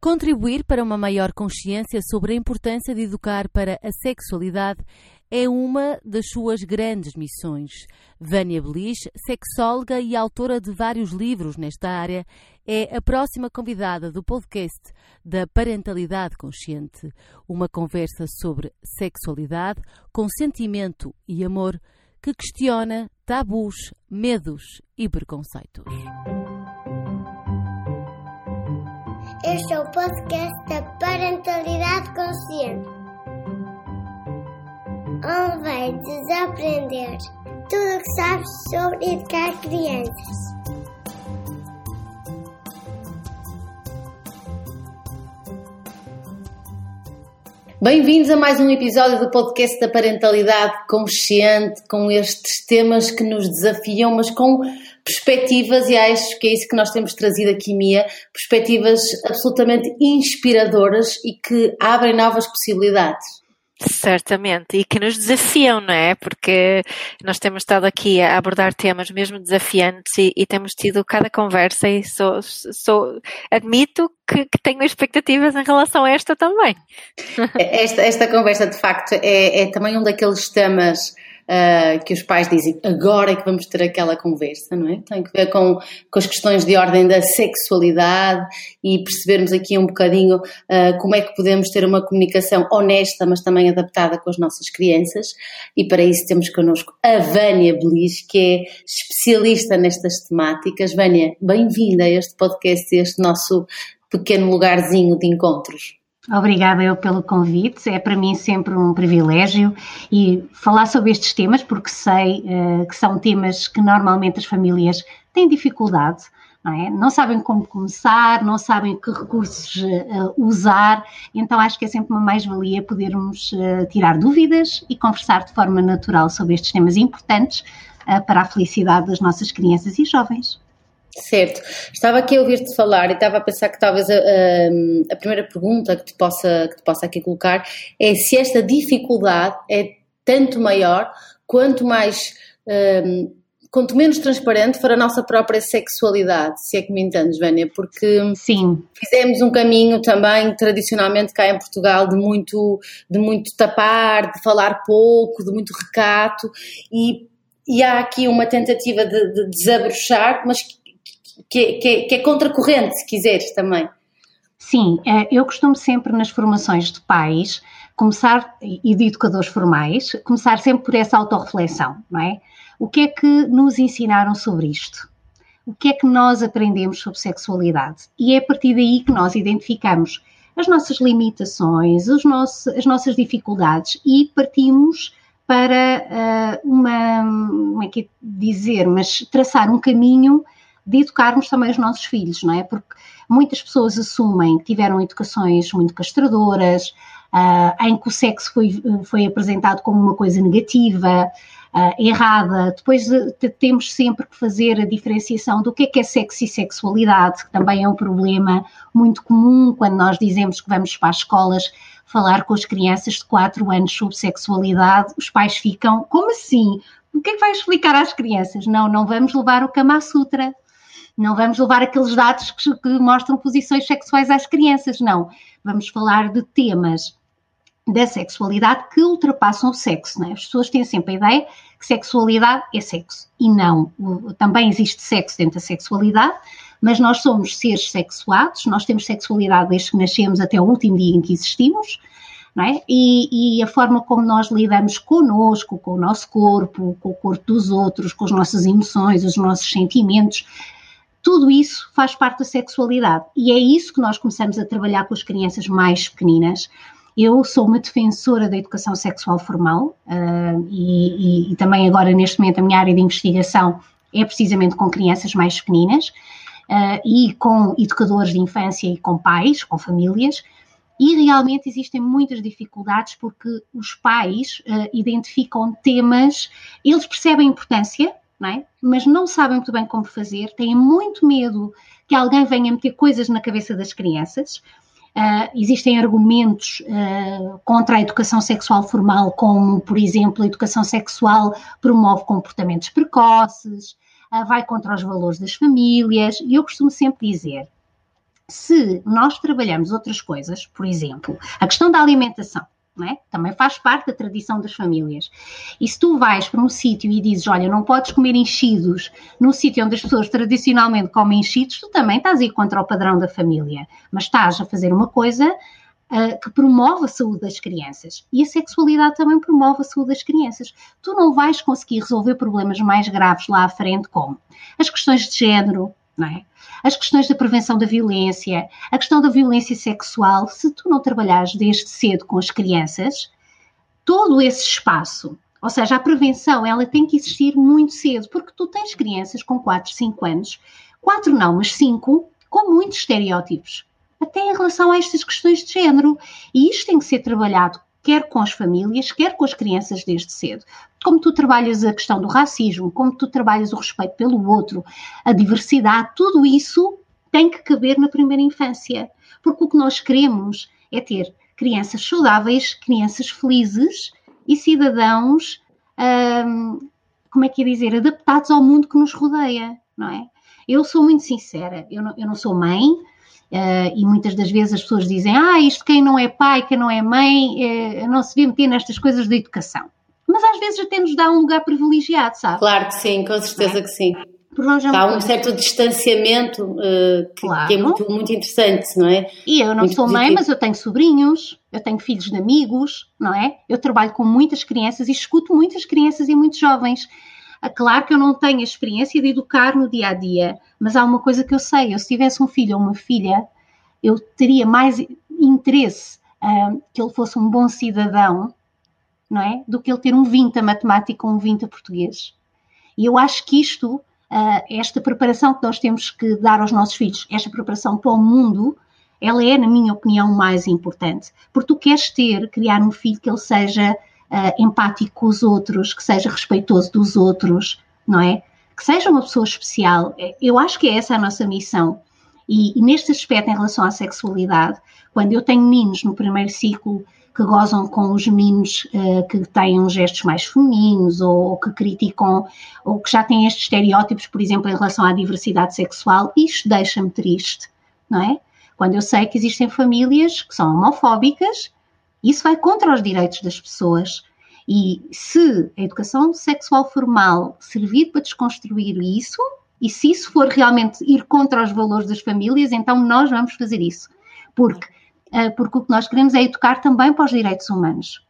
Contribuir para uma maior consciência sobre a importância de educar para a sexualidade é uma das suas grandes missões. Vânia Belis, sexóloga e autora de vários livros nesta área, é a próxima convidada do podcast da Parentalidade Consciente, uma conversa sobre sexualidade, consentimento e amor que questiona tabus, medos e preconceitos. Este é o podcast da Parentalidade Consciente onde vai desaprender tudo o que sabes sobre educar crianças. Bem-vindos a mais um episódio do podcast da Parentalidade Consciente, com estes temas que nos desafiam, mas com perspectivas, e acho que é isso que nós temos trazido aqui, Mia, perspectivas absolutamente inspiradoras e que abrem novas possibilidades. Certamente, e que nos desafiam, não é? Porque nós temos estado aqui a abordar temas mesmo desafiantes e, e temos tido cada conversa e sou, sou admito que, que, tenho expectativas em relação a esta também. Esta, esta conversa, de facto, é, é também um daqueles temas uh, que os pais dizem agora é que vamos ter aquela conversa, não é? Tem que ver com, com as questões de ordem da sexualidade e percebermos aqui um bocadinho uh, como é que podemos ter uma comunicação honesta, mas também adaptada com as nossas crianças. E para isso temos connosco a Vânia Belis, que é especialista nestas temáticas. Vânia, bem-vinda a este podcast, a este nosso pequeno lugarzinho de encontros. Obrigada eu pelo convite, é para mim sempre um privilégio e falar sobre estes temas, porque sei uh, que são temas que normalmente as famílias têm dificuldade, não, é? não sabem como começar, não sabem que recursos uh, usar, então acho que é sempre uma mais-valia podermos uh, tirar dúvidas e conversar de forma natural sobre estes temas importantes para a felicidade das nossas crianças e jovens. Certo. Estava aqui a ouvir-te falar e estava a pensar que talvez a, a, a, primeira pergunta que te, possa, que te possa aqui colocar é se esta dificuldade é tanto maior quanto mais. Um, quanto menos transparente for a nossa própria sexualidade, se é que me entendes, Vânia, porque Sim. fizemos um caminho também tradicionalmente cá em Portugal de muito, de muito tapar, de falar pouco, de muito recato e, e há aqui uma tentativa de, de desabrochar, mas que, que, que é contracorrente, se quiseres também. Sim, é, eu costumo sempre nas formações de pais começar, e de educadores formais, começar sempre por essa autorreflexão, não é? O que é que nos ensinaram sobre isto? O que é que nós aprendemos sobre sexualidade? E é a partir daí que nós identificamos as nossas limitações, os nossos, as nossas dificuldades e partimos para uh, uma, como é que é dizer, mas traçar um caminho de educarmos também os nossos filhos, não é? Porque muitas pessoas assumem que tiveram educações muito castradoras, uh, em que o sexo foi, foi apresentado como uma coisa negativa, uh, errada. Depois de, temos sempre que fazer a diferenciação do que é que é sexo e sexualidade, que também é um problema muito comum quando nós dizemos que vamos para as escolas falar com as crianças de 4 anos sobre sexualidade, os pais ficam, como assim? O que é que vai explicar às crianças? Não, não vamos levar o Kama Sutra, não vamos levar aqueles dados que, que mostram posições sexuais às crianças, não. Vamos falar de temas da sexualidade que ultrapassam o sexo. Né? As pessoas têm sempre a ideia que sexualidade é sexo. E não. Também existe sexo dentro da sexualidade, mas nós somos seres sexuados, nós temos sexualidade desde que nascemos até o último dia em que existimos. É? E, e, a forma como nós lidamos connosco, com o nosso corpo, com o corpo dos outros, com as nossas emoções, os nossos sentimentos, tudo isso faz parte da sexualidade e é isso que nós começamos a trabalhar com as crianças mais pequeninas. Eu sou uma defensora da educação sexual formal uh, e, e, e, também agora neste momento a minha área de investigação é precisamente com crianças mais pequeninas uh, e com educadores de infância e com pais, com famílias. E realmente existem muitas dificuldades porque os pais uh, identificam temas, eles percebem a importância, não é? mas não sabem muito bem como fazer, têm muito medo que alguém venha meter coisas na cabeça das crianças. Uh, existem argumentos uh, contra a educação sexual formal, como, por exemplo, a educação sexual promove comportamentos precoces, uh, vai contra os valores das famílias, e eu costumo sempre dizer: Se nós trabalhamos outras coisas, por exemplo, a questão da alimentação, é? Também faz parte da tradição das famílias. E se tu vais para um sítio e dizes, olha, não podes comer enchidos num sítio onde as pessoas tradicionalmente comem enchidos, tu também estás a ir contra o padrão da família. Mas estás a fazer uma coisa uh, que promove a saúde das crianças. E a sexualidade também promove a saúde das crianças. Tu não vais conseguir resolver problemas mais graves lá à frente, como as questões de género, é? As questões da prevenção da violência, a questão da violência sexual, se tu não trabalhares desde cedo com as crianças, todo esse espaço, ou seja, a prevenção, ela tem que existir muito cedo, porque tu tens crianças com 4, 5 anos, 4 não, mas 5, com muitos estereótipos, até em relação a estas questões de género. E isto tem que ser trabalhado quer com as famílias, quer com as crianças desde cedo. Como tu trabalhas a questão do racismo, como tu trabalhas o respeito pelo outro, a diversidade, tudo isso tem que caber na primeira infância. Porque o que nós queremos é ter crianças saudáveis, crianças felizes e cidadãos, hum, como é que é dizer, adaptados ao mundo que nos rodeia, não é? Eu sou muito sincera, eu não, eu não sou mãe, Uh, e muitas das vezes as pessoas dizem: Ah, isto quem não é pai, quem não é mãe, uh, não se vê meter nestas coisas da educação. Mas às vezes até nos dá um lugar privilegiado, sabe? Claro que sim, com certeza é? que sim. Há um certo distanciamento uh, que, claro. que, é muito, muito interessante, não é? E eu não muito sou positivo. mãe, mas eu tenho sobrinhos, eu tenho filhos de amigos, não é? Eu trabalho com muitas crianças e escuto muitas crianças e muitos jovens. Ah, claro que eu não tenho a experiência de educar no dia a dia, mas há uma coisa que eu sei: eu se tivesse um filho ou uma filha, eu teria mais interesse uh, que ele fosse um bom cidadão, não é? Do que ele ter um 20 a matemática ou um 20 a português. E eu acho que isto, uh, esta preparação que nós temos que dar aos nossos filhos, esta preparação para o mundo, ela é, na minha opinião, mais importante. Porque tu queres ter, criar um filho que ele seja uh, empático com os outros, que seja respeitoso dos outros, não é? Que seja uma pessoa especial. Eu acho que é essa a nossa missão. E, e neste aspecto, em relação à sexualidade, quando eu tenho meninos no primeiro ciclo que gozam com os meninos uh, que têm gestos mais femininos ou, ou, que criticam ou que já têm estes estereótipos, por exemplo, em relação à diversidade sexual, isto deixa-me triste, não é? Quando eu sei que existem famílias que são homofóbicas isso vai contra os direitos das pessoas. E se a educação sexual formal servir para desconstruir isso, e se isso for realmente ir contra os valores das famílias, então nós vamos fazer isso. Porque, porque o que nós queremos é educar também para os direitos humanos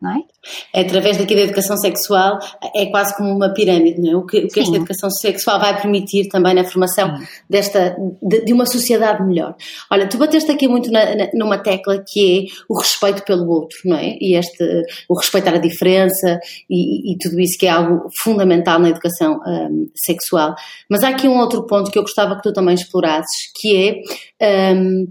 não é? é? Através daqui da educação sexual é quase como uma pirâmide, não é? O que, o que esta educação sexual vai permitir também na formação desta, de, de, uma sociedade melhor. Olha, tu bateste aqui muito na, na, numa tecla que é o respeito pelo outro, não é? E este, o respeitar a diferença e, e tudo isso que é algo fundamental na educação um, sexual. Mas há aqui um outro ponto que eu gostava que tu também explorasses, que é um,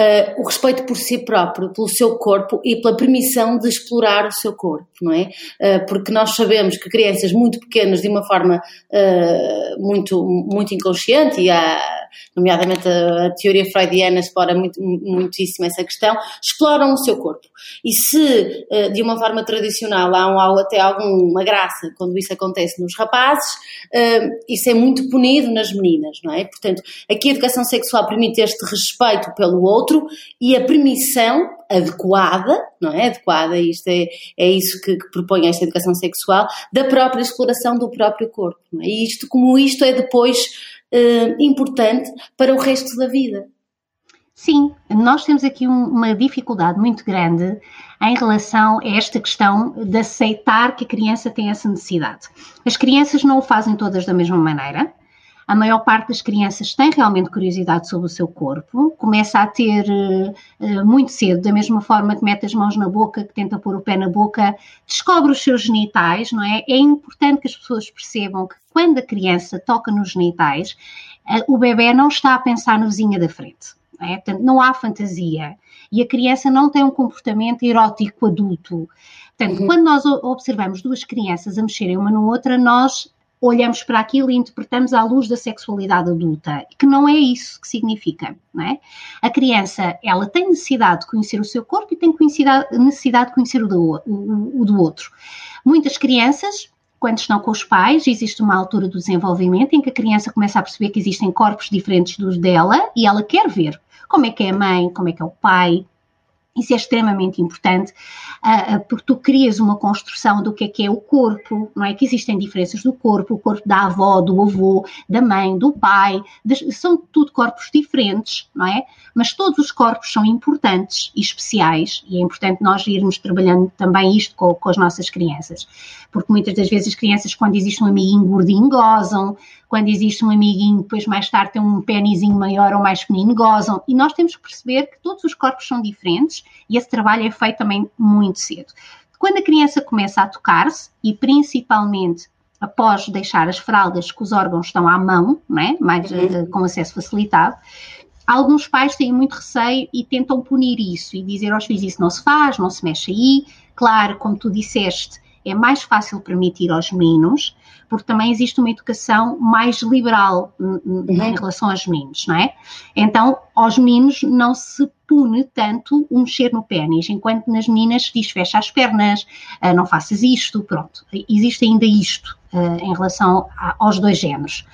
uh, o respeito por si próprio, pelo seu corpo e pela permissão de explorar o seu corpo, não é? Uh, porque nós sabemos que crianças muito pequenas, de uma forma uh, muito, muito inconsciente, e há, nomeadamente a, a, teoria freudiana explora muito, muitíssimo essa questão, exploram o seu corpo. E se de uma forma tradicional há, um, há até alguma graça quando isso acontece nos rapazes, isso é muito punido nas meninas, não é? Portanto, aqui a educação sexual permite este respeito pelo outro outro e a permissão adequada, não é? Adequada, isto é, é isso que, que propõe esta educação sexual, da própria exploração do próprio corpo. É? E isto, como isto é depois eh, importante para o resto da vida. Sim, nós temos aqui um, uma dificuldade muito grande em relação a esta questão de aceitar que a criança tem essa necessidade. As crianças não o fazem todas da mesma maneira. A maior parte das crianças tem realmente curiosidade sobre o seu corpo, começa a ter uh, muito cedo, da mesma forma que mete as mãos na boca, que tenta pôr o pé na boca, descobre os seus genitais, não é? É importante que as pessoas percebam que quando a criança toca nos genitais, uh, o bebê não está a pensar na vizinha da frente. Não, é? Portanto, não há fantasia. E a criança não tem um comportamento erótico adulto. Portanto, uhum. quando nós observamos duas crianças a mexerem uma na outra, nós olhamos para aquilo e interpretamos à luz da sexualidade adulta, que não é isso que significa, não é? A criança, ela tem necessidade de conhecer o seu corpo e tem necessidade de conhecer o do, o, o do outro. Muitas crianças quando estão com os pais, existe uma altura do desenvolvimento em que a criança começa a perceber que existem corpos diferentes dos dela e ela quer ver como é que é a mãe, como é que é o pai, isso é extremamente importante, uh, porque tu crias uma construção do que é que é o corpo, não é? Que existem diferenças do corpo, o corpo da avó, do avô, da mãe, do pai, são tudo corpos diferentes, não é? Mas todos os corpos são importantes e especiais, e é importante nós irmos trabalhando também isto com, com as nossas crianças, porque muitas das vezes as crianças, quando existe um amiguinho gordinho, gozam, quando existe um amiguinho, depois mais tarde tem um pênisinho maior ou mais pequenino, gozam. E nós temos que perceber que todos os corpos são diferentes e esse trabalho é feito também muito cedo. Quando a criança começa a tocar-se, e principalmente após deixar as fraldas que os órgãos estão à mão, né, mais uhum. uh, com acesso facilitado, alguns pais têm muito receio e tentam punir isso e dizer aos filhos isso não se faz, não se mexe aí. Claro, como tu disseste, é mais fácil permitir aos meninos, porque também existe uma educação mais liberal uhum. em relação aos meninos, não é? Então, aos meninos não se pune tanto o mexer no pênis, enquanto nas meninas se diz fecha as pernas, ah, não faças isto, pronto. Existe ainda isto ah, em relação aos dois géneros.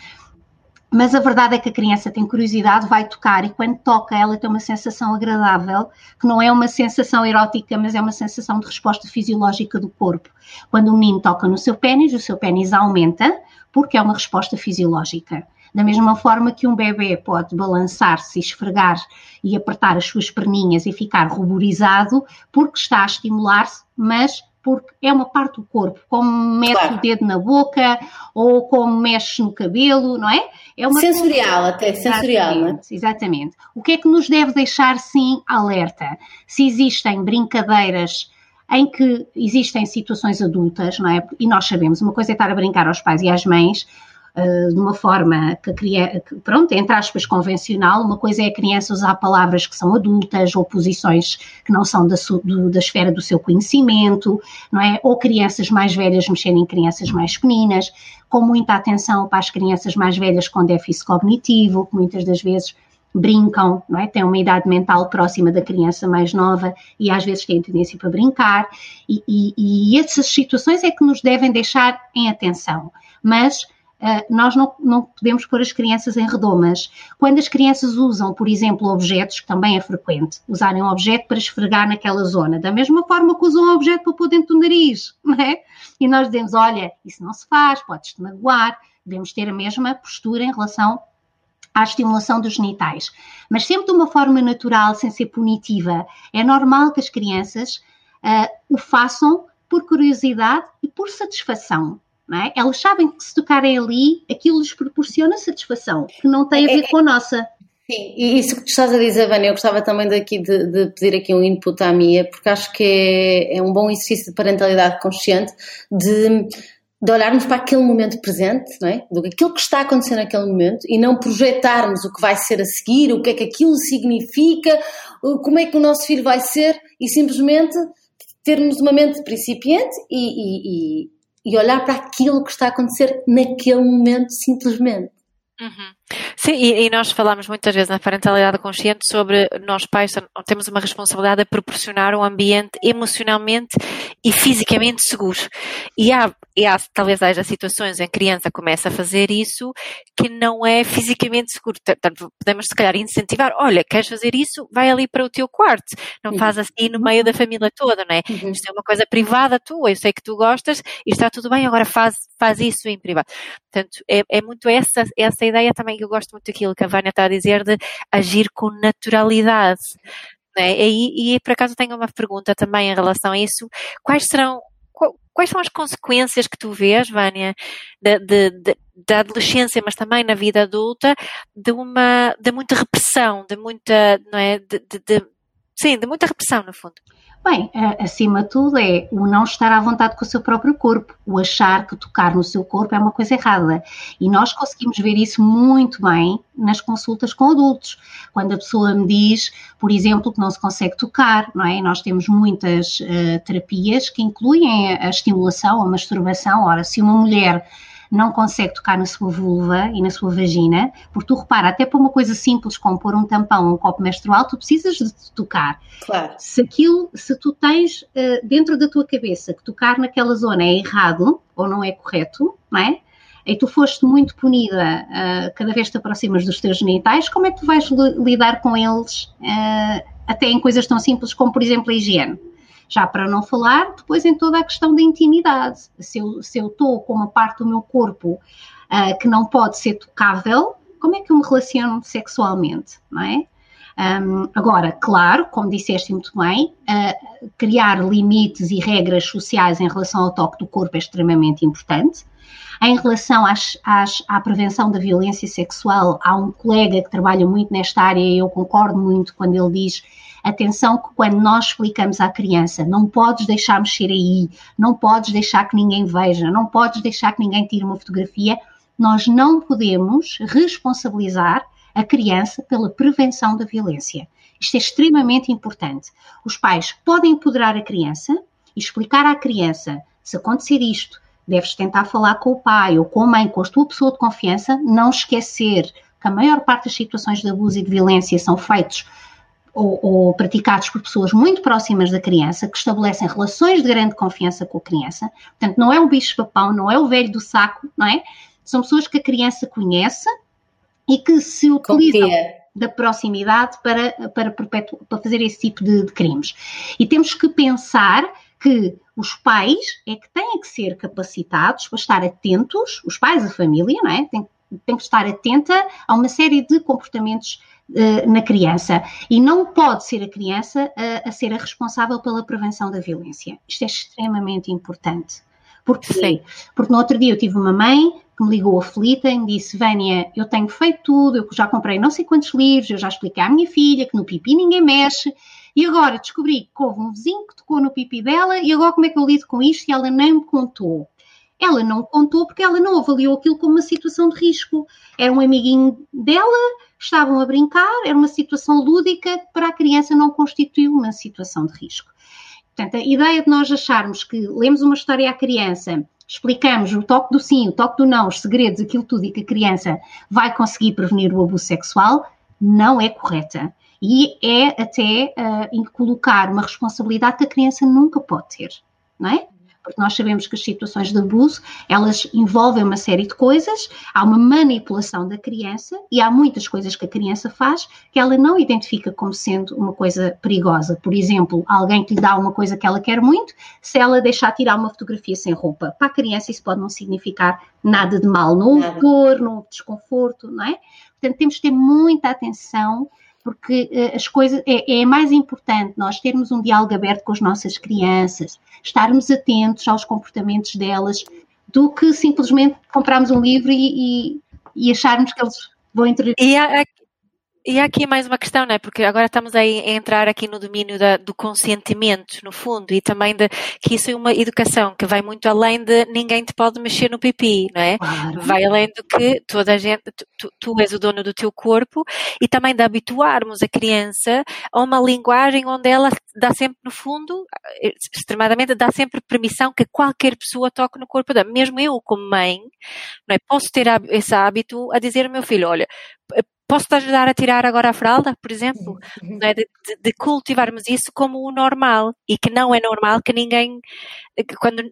Mas a verdade é que a criança tem curiosidade, vai tocar e quando toca ela tem uma sensação agradável, que não é uma sensação erótica, mas é uma sensação de resposta fisiológica do corpo. Quando o menino toca no seu pênis, o seu pênis aumenta, porque é uma resposta fisiológica. Da mesma forma que um bebê pode balançar-se, esfregar e apertar as suas perninhas e ficar ruborizado, porque está a estimular-se, mas porque é uma parte do corpo, como mete claro. o dedo na boca ou como mexe no cabelo, não é? É uma sensorial, coisa... até sensorial, exatamente, é? Exatamente. O que é que nos deve deixar, sim, alerta? Se existem brincadeiras em que existem situações adultas, não é? E nós sabemos, uma coisa é estar a brincar aos pais e às mães, uh, de uma forma que, que, pronto, entre aspas, convencional. Uma coisa é a criança usar palavras que são adultas ou posições que não são da, do, da esfera do seu conhecimento, não é? Ou crianças mais velhas mexerem em crianças mais pequeninas, com muita atenção para as crianças mais velhas com déficit cognitivo, que muitas das vezes brincam, não é? têm uma idade mental próxima da criança mais nova e às vezes têm tendência para brincar, e, e, e essas situações é que nos devem deixar em atenção. Mas nós não, não, podemos pôr as crianças em redomas. Quando as crianças usam, por exemplo, objetos, que também é frequente, usarem um objeto para esfregar naquela zona, da mesma forma que usam um objeto para pôr dentro do nariz, não é? E nós dizemos, olha, isso não se faz, podes-te magoar, devemos ter a mesma postura em relação à estimulação dos genitais. Mas sempre de uma forma natural, sem ser punitiva. É normal que as crianças uh, o façam por curiosidade e por satisfação é? Elas sabem que se tocarem ali, aquilo lhes proporciona satisfação, que não tem a ver é, é, com a nossa. Sim, e isso que tu estás a dizer, Vânia, eu gostava também daqui de, de, pedir aqui um input à Mia, porque acho que é, é um bom exercício de parentalidade consciente, de, de olharmos para aquele momento presente, não é? Do aquilo que está a acontecer naquele momento e não projetarmos o que vai ser a seguir, o que é que aquilo significa, como é que o nosso filho vai ser e simplesmente termos uma mente principiante e, e e olhar para aquilo que está a acontecer naquele momento, simplesmente. Uhum. Sim, e, e, nós falamos muitas vezes na parentalidade consciente sobre nós pais temos uma responsabilidade a proporcionar um ambiente emocionalmente e fisicamente seguro. E há, e há talvez haja situações em que a criança começa a fazer isso que não é fisicamente seguro. Portanto, podemos se calhar incentivar, olha, queres fazer isso? Vai ali para o teu quarto. Não uhum. faz assim no meio da família toda, não é? Uhum. Isto é uma coisa privada tua, eu sei que tu gostas e está tudo bem, agora faz, faz isso em privado. Portanto, é, é muito essa, essa ideia também eu gosto muito daquilo que a Vânia está a dizer de agir com naturalidade. Né? E, e por acaso tenho uma pergunta também em relação a isso. Quais serão quais são as consequências que tu vês, Vânia, de, de, de, da adolescência, mas também na vida adulta, de uma de muita repressão, de muita, não é, de, sim, de muita repressão no fundo. Bem, acima de tudo é o não estar à vontade com o seu próprio corpo, o achar que tocar no seu corpo é uma coisa errada. E nós conseguimos ver isso muito bem nas consultas com adultos. Quando a pessoa me diz, por exemplo, que não se consegue tocar, não é? Nós temos muitas uh, terapias que incluem a estimulação, a masturbação. Ora, se uma mulher não consegue tocar na sua vulva e na sua vagina, porque tu repara, até para uma coisa simples como pôr um tampão ou um copo menstrual, tu precisas de tocar. Claro. Se aquilo, se tu tens uh, dentro da tua cabeça que tocar naquela zona é errado, ou não é correto, não é? E tu foste muito punida uh, cada vez que te aproximas dos teus genitais, como é que tu vais lidar com eles, uh, até em coisas tão simples como, por exemplo, a higiene? Já para não falar depois em toda a questão da intimidade. Se eu estou com uma parte do meu corpo uh, que não pode ser tocável, como é que eu me relaciono sexualmente, não é? Um, agora, claro, como disseste muito bem, uh, criar limites e regras sociais em relação ao toque do corpo é extremamente importante. Em relação às, às, à prevenção da violência sexual, há um colega que trabalha muito nesta área e eu concordo muito quando ele diz atenção que quando nós explicamos à criança, não podes deixar mexer aí, não podes deixar que ninguém veja, não podes deixar que ninguém tire uma fotografia, nós não podemos responsabilizar a criança pela prevenção da violência. Isto é extremamente importante. Os pais podem empoderar a criança e explicar à criança: se acontecer isto, deves tentar falar com o pai ou com a mãe, com a tua pessoa de confiança, não esquecer que a maior parte das situações de abuso e de violência são feitos ou, ou, praticados por pessoas muito próximas da criança, que estabelecem relações de grande confiança com a criança. Portanto, não é o bicho-papão, não é o velho do saco, não é? São pessoas que a criança conhece e que se utilizam da proximidade para, para, para fazer esse tipo de, de, crimes. E temos que pensar que os pais é que têm que ser capacitados para estar atentos, os pais, a família, não é? Tem, tem que estar atenta a uma série de comportamentos uh, na criança. E não pode ser a criança a, a ser a responsável pela prevenção da violência. Isto é extremamente importante. Porquê? Sim. Porque no outro dia eu tive uma mãe que me ligou aflita e me disse: Vânia, eu tenho feito tudo, eu já comprei não sei quantos livros, eu já expliquei à minha filha que no pipi ninguém mexe, e agora descobri que houve um vizinho que tocou no pipi dela, e agora como é que eu lido com isto? E ela nem me contou. Ela não contou porque ela não avaliou aquilo como uma situação de risco. Era um amiguinho dela, estavam a brincar, era uma situação lúdica para a criança não constituiu uma situação de risco. Portanto, a ideia de nós acharmos que lemos uma história à criança explicamos o toque do sim, o toque do não, os segredos, aquilo tudo e que a criança vai conseguir prevenir o abuso sexual, não é correta. E é até uh, colocar uma responsabilidade que a criança nunca pode ter, não é? Porque nós sabemos que as situações de abuso, elas envolvem uma série de coisas, há uma manipulação da criança e há muitas coisas que a criança faz que ela não identifica como sendo uma coisa perigosa. Por exemplo, alguém que lhe dá uma coisa que ela quer muito, se ela deixar tirar uma fotografia sem roupa, para a criança isso pode não significar nada de mal, não houve dor, não houve desconforto, não é? Portanto, temos que ter muita atenção porque uh, as coisas é, é, mais importante nós termos um diálogo aberto com as nossas crianças, estarmos atentos aos comportamentos delas, do que simplesmente comprarmos um livro e, e, e acharmos que eles vão entrar. E e há aqui mais uma questão, não é? Porque agora estamos a entrar aqui no domínio da, do consentimento, no fundo, e também de, que isso é uma educação que vai muito além de ninguém te pode mexer no pipi, não é? Claro. Vai além do que toda a gente, tu, tu, és o dono do teu corpo e também de habituarmos a criança a uma linguagem onde ela dá sempre, no fundo, extremadamente, dá sempre permissão que qualquer pessoa toque no corpo dela. Mesmo eu, como mãe, não é? Posso ter esse hábito a dizer ao meu filho, olha, Posso-te ajudar a tirar agora a fralda, por exemplo? É? De, de, de, cultivarmos isso como o normal e que não é normal que ninguém, quando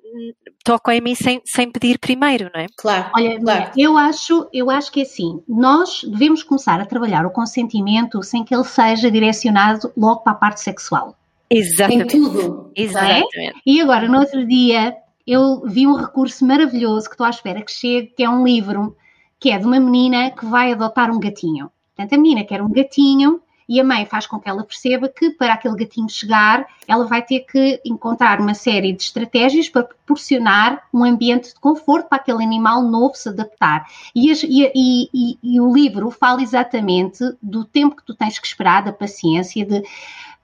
toca em mim sem, sem pedir primeiro, não é? Claro. Olha, claro. eu acho, eu acho que é assim, nós devemos começar a trabalhar o consentimento sem que ele seja direcionado logo para a parte sexual. Exatamente. Em tudo. Exatamente. É? E agora, no outro dia, eu vi um recurso maravilhoso que estou à espera que chegue, que é um livro que é de uma menina que vai adotar um gatinho. Portanto, a menina quer um gatinho e a mãe faz com que ela perceba que para aquele gatinho chegar, ela vai ter que encontrar uma série de estratégias para proporcionar um ambiente de conforto para aquele animal novo se adaptar. E, e, e, e o livro fala exatamente do tempo que tu tens que esperar, da paciência, de,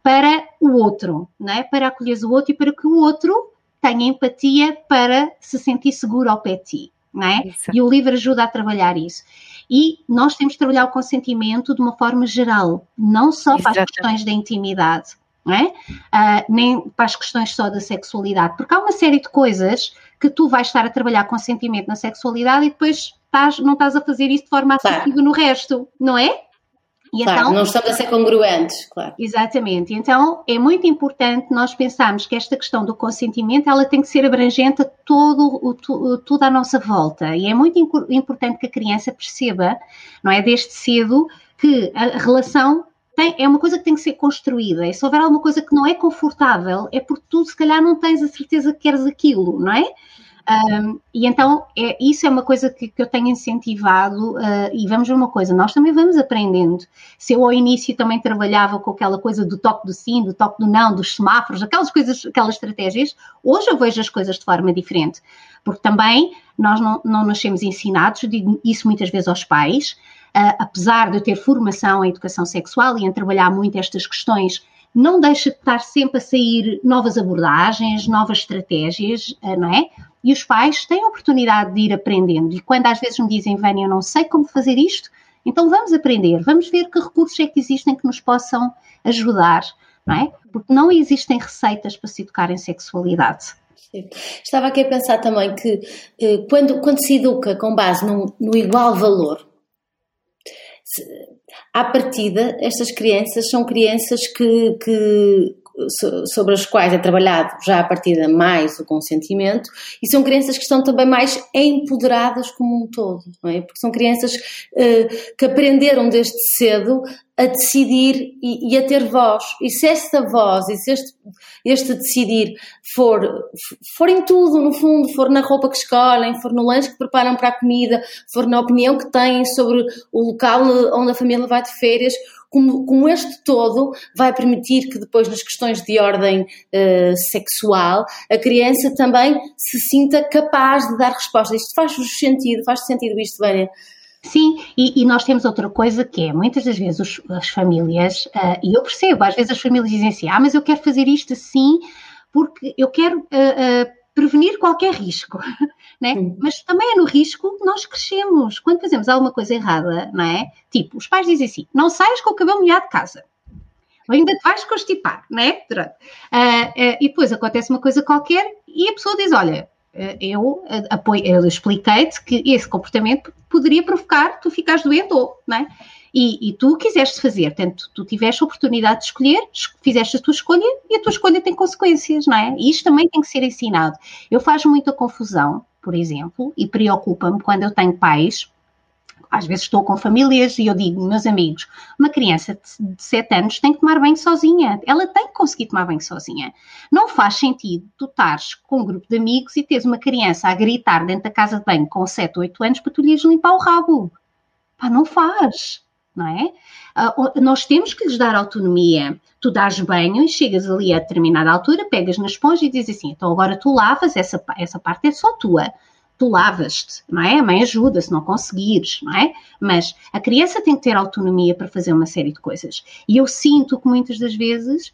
para o outro, não é? para acolher o outro e para que o outro tenha empatia para se sentir seguro ao pé de ti não é? Isso. E o livro ajuda a trabalhar isso. E nós temos de trabalhar o consentimento de uma forma geral, não só Exatamente. para as questões da intimidade, não é? Uh, nem para as questões só da sexualidade, porque há uma série de coisas que tu vais estar a trabalhar consentimento na sexualidade e depois estás, não estás a fazer isso de forma assertiva claro. no resto, não é? E claro, então, não estamos a ser congruentes, claro. Exatamente. Então, é muito importante nós pensarmos que esta questão do consentimento, ela tem que ser abrangente a todo, o, tudo à nossa volta. E é muito importante que a criança perceba, não é, desde cedo, que a relação tem, é uma coisa que tem que ser construída. E se houver alguma coisa que não é confortável, é porque tu, se calhar, não tens a certeza que queres aquilo, não é? Um, e então é, isso é uma coisa que, que eu tenho incentivado uh, e vamos ver uma coisa, nós também vamos aprendendo. Se eu ao início também trabalhava com aquela coisa do toque do sim, do toque do não, dos semáforos, aquelas coisas, aquelas estratégias, hoje eu vejo as coisas de forma diferente, porque também nós não, não nascemos ensinados, digo isso muitas vezes aos pais, uh, apesar de eu ter formação em educação sexual e em trabalhar muito estas questões não deixa de estar sempre a sair novas abordagens, novas estratégias, uh, não é? E os pais têm a oportunidade de ir aprendendo. E quando às vezes me dizem, Vânia, eu não sei como fazer isto, então vamos aprender, vamos ver que recursos é que existem que nos possam ajudar, não é? Porque não existem receitas para se educar em sexualidade. Estava aqui a pensar também que eh, quando, quando se educa com base num, no igual valor, à partida, estas crianças são crianças que, que sobre as quais é trabalhado já a partir de mais o consentimento e são crianças que estão também mais empoderadas como um todo, não é? Porque são crianças uh, que aprenderam desde cedo a decidir e, e, a ter voz. E se esta voz e se este, este decidir for, for em tudo, no fundo, for na roupa que escolhem, for no lanche que preparam para a comida, for na opinião que têm sobre o local onde a família vai de férias, como, como este todo vai permitir que depois nas questões de ordem uh, sexual a criança também se sinta capaz de dar resposta. Isto faz sentido, faz sentido isto, Vânia? Sim, e, e, nós temos outra coisa que é, muitas das vezes os, as famílias, uh, e eu percebo, às vezes as famílias dizem assim, ah, mas eu quero fazer isto assim porque eu quero uh, uh, prevenir qualquer risco, né? Mas também é no risco que nós crescemos. Quando fazemos alguma coisa errada, não é? Tipo, os pais dizem assim: não saias com o cabelo molhado de casa. Ou ainda te vais constipar, não é? Uh, uh, e depois acontece uma coisa qualquer e a pessoa diz: olha, eu, apoio, eu expliquei-te que esse comportamento poderia provocar tu ficares doente ou, não é? E, e, tu quiseste fazer, portanto, tu tiveste a oportunidade de escolher, fizeste a tua escolha e a tua escolha tem consequências, não é? E isto também tem que ser ensinado. Eu faço muita confusão, por exemplo, e preocupa-me quando eu tenho pais, às vezes estou com famílias e eu digo, meus amigos, uma criança de 7 anos tem que tomar banho sozinha, ela tem que conseguir tomar banho sozinha. Não faz sentido tu estares com um grupo de amigos e teres uma criança a gritar dentro da casa de banho com 7, 8 anos para tu lhes limpar o rabo. Pá, não faz não é? Uh, nós temos que lhes dar autonomia. Tu dás banho e chegas ali a determinada altura, pegas na esponja e dizes assim: então agora tu lavas, essa, essa parte é só tua. Tu lavas-te, não é? A mãe ajuda se não conseguires, não é? Mas a criança tem que ter autonomia para fazer uma série de coisas. E eu sinto que muitas das vezes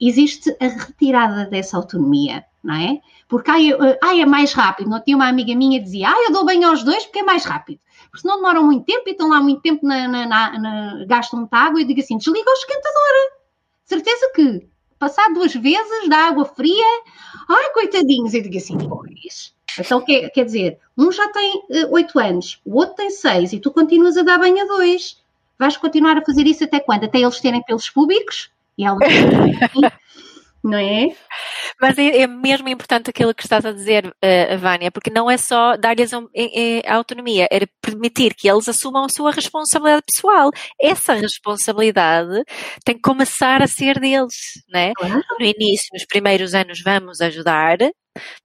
existe a retirada dessa autonomia, não é? Porque ai, ai, é mais rápido. Não tinha uma amiga minha que dizia, ai, eu dou bem aos dois porque é mais rápido porque senão demoram muito tempo e estão lá muito tempo, na, na, na, na gastam muita água e digo assim, desliga o esquentador. Certeza que passar duas vezes da água fria, ai, coitadinhos, e digo assim, pois. Então, quer, quer dizer, um já tem uh, oito anos, o outro tem seis, e tu continuas a dar banho a dois. Vais continuar a fazer isso até quando? Até eles terem pelos públicos? E ela não é? Mas é, é, mesmo importante aquilo que estás a dizer, uh, Vânia, porque não é só dar-lhes a, a, autonomia, é permitir que eles assumam a sua responsabilidade pessoal. Essa responsabilidade tem que começar a ser deles, né? Claro. No início, nos primeiros anos, vamos ajudar,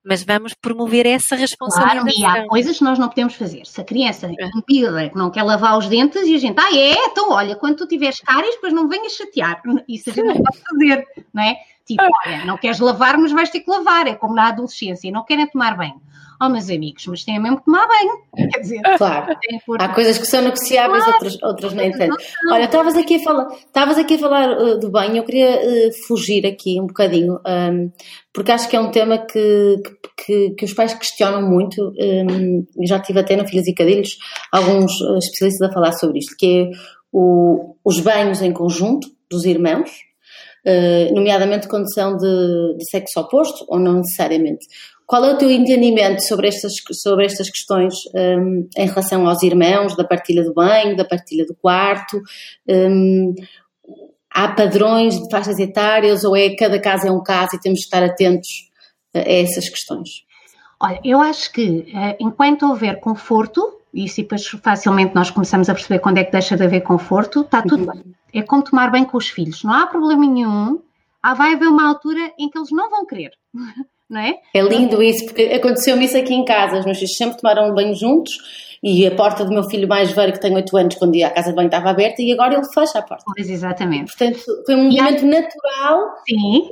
mas vamos promover essa responsabilidade. Claro, e há coisas que nós não podemos fazer. Se a criança é impida, não quer lavar os dentes e a gente, ah, é, então olha, quando tu tiveres cáries, depois não venhas chatear. Isso a gente não pode fazer, não é? Tipo, olha, não queres lavar, mas vais ter que lavar. É como na adolescência, não querem tomar banho. Oh, meus amigos, mas têm mesmo que tomar banho. Quer dizer, claro. Por... Há coisas que são negociáveis, claro. outras, outras nem tanto. Olha, estavas aqui a falar, estavas aqui a falar uh, do banho, eu queria uh, fugir aqui um bocadinho, um, porque acho que é um tema que, que, que os pais questionam muito, um, já tive até no Filhos e Cadilhos alguns uh, especialistas a falar sobre isto, que é o, os banhos em conjunto dos irmãos, nomeadamente quando são de, de, sexo oposto ou não necessariamente. Qual é o teu entendimento sobre estas, sobre estas questões um, em relação aos irmãos, da partilha do banho, da partilha do quarto? Um, há padrões de faixas etárias ou é cada caso é um caso e temos de estar atentos a essas questões? Olha, eu acho que eh, enquanto houver conforto, e se depois facilmente nós começamos a perceber quando é que deixa de haver conforto, está tudo bem. É como tomar bem com os filhos, não há problema nenhum. Ah, vai haver uma altura em que eles não vão querer, não é? É lindo isso, porque aconteceu-me isso aqui em casa. Os meus filhos sempre tomaram banho juntos e a porta do meu filho mais velho, que tem 8 anos, quando ia à casa de banho estava aberta e agora ele fecha a porta. Pois, exatamente. Portanto, foi um movimento natural. Sim.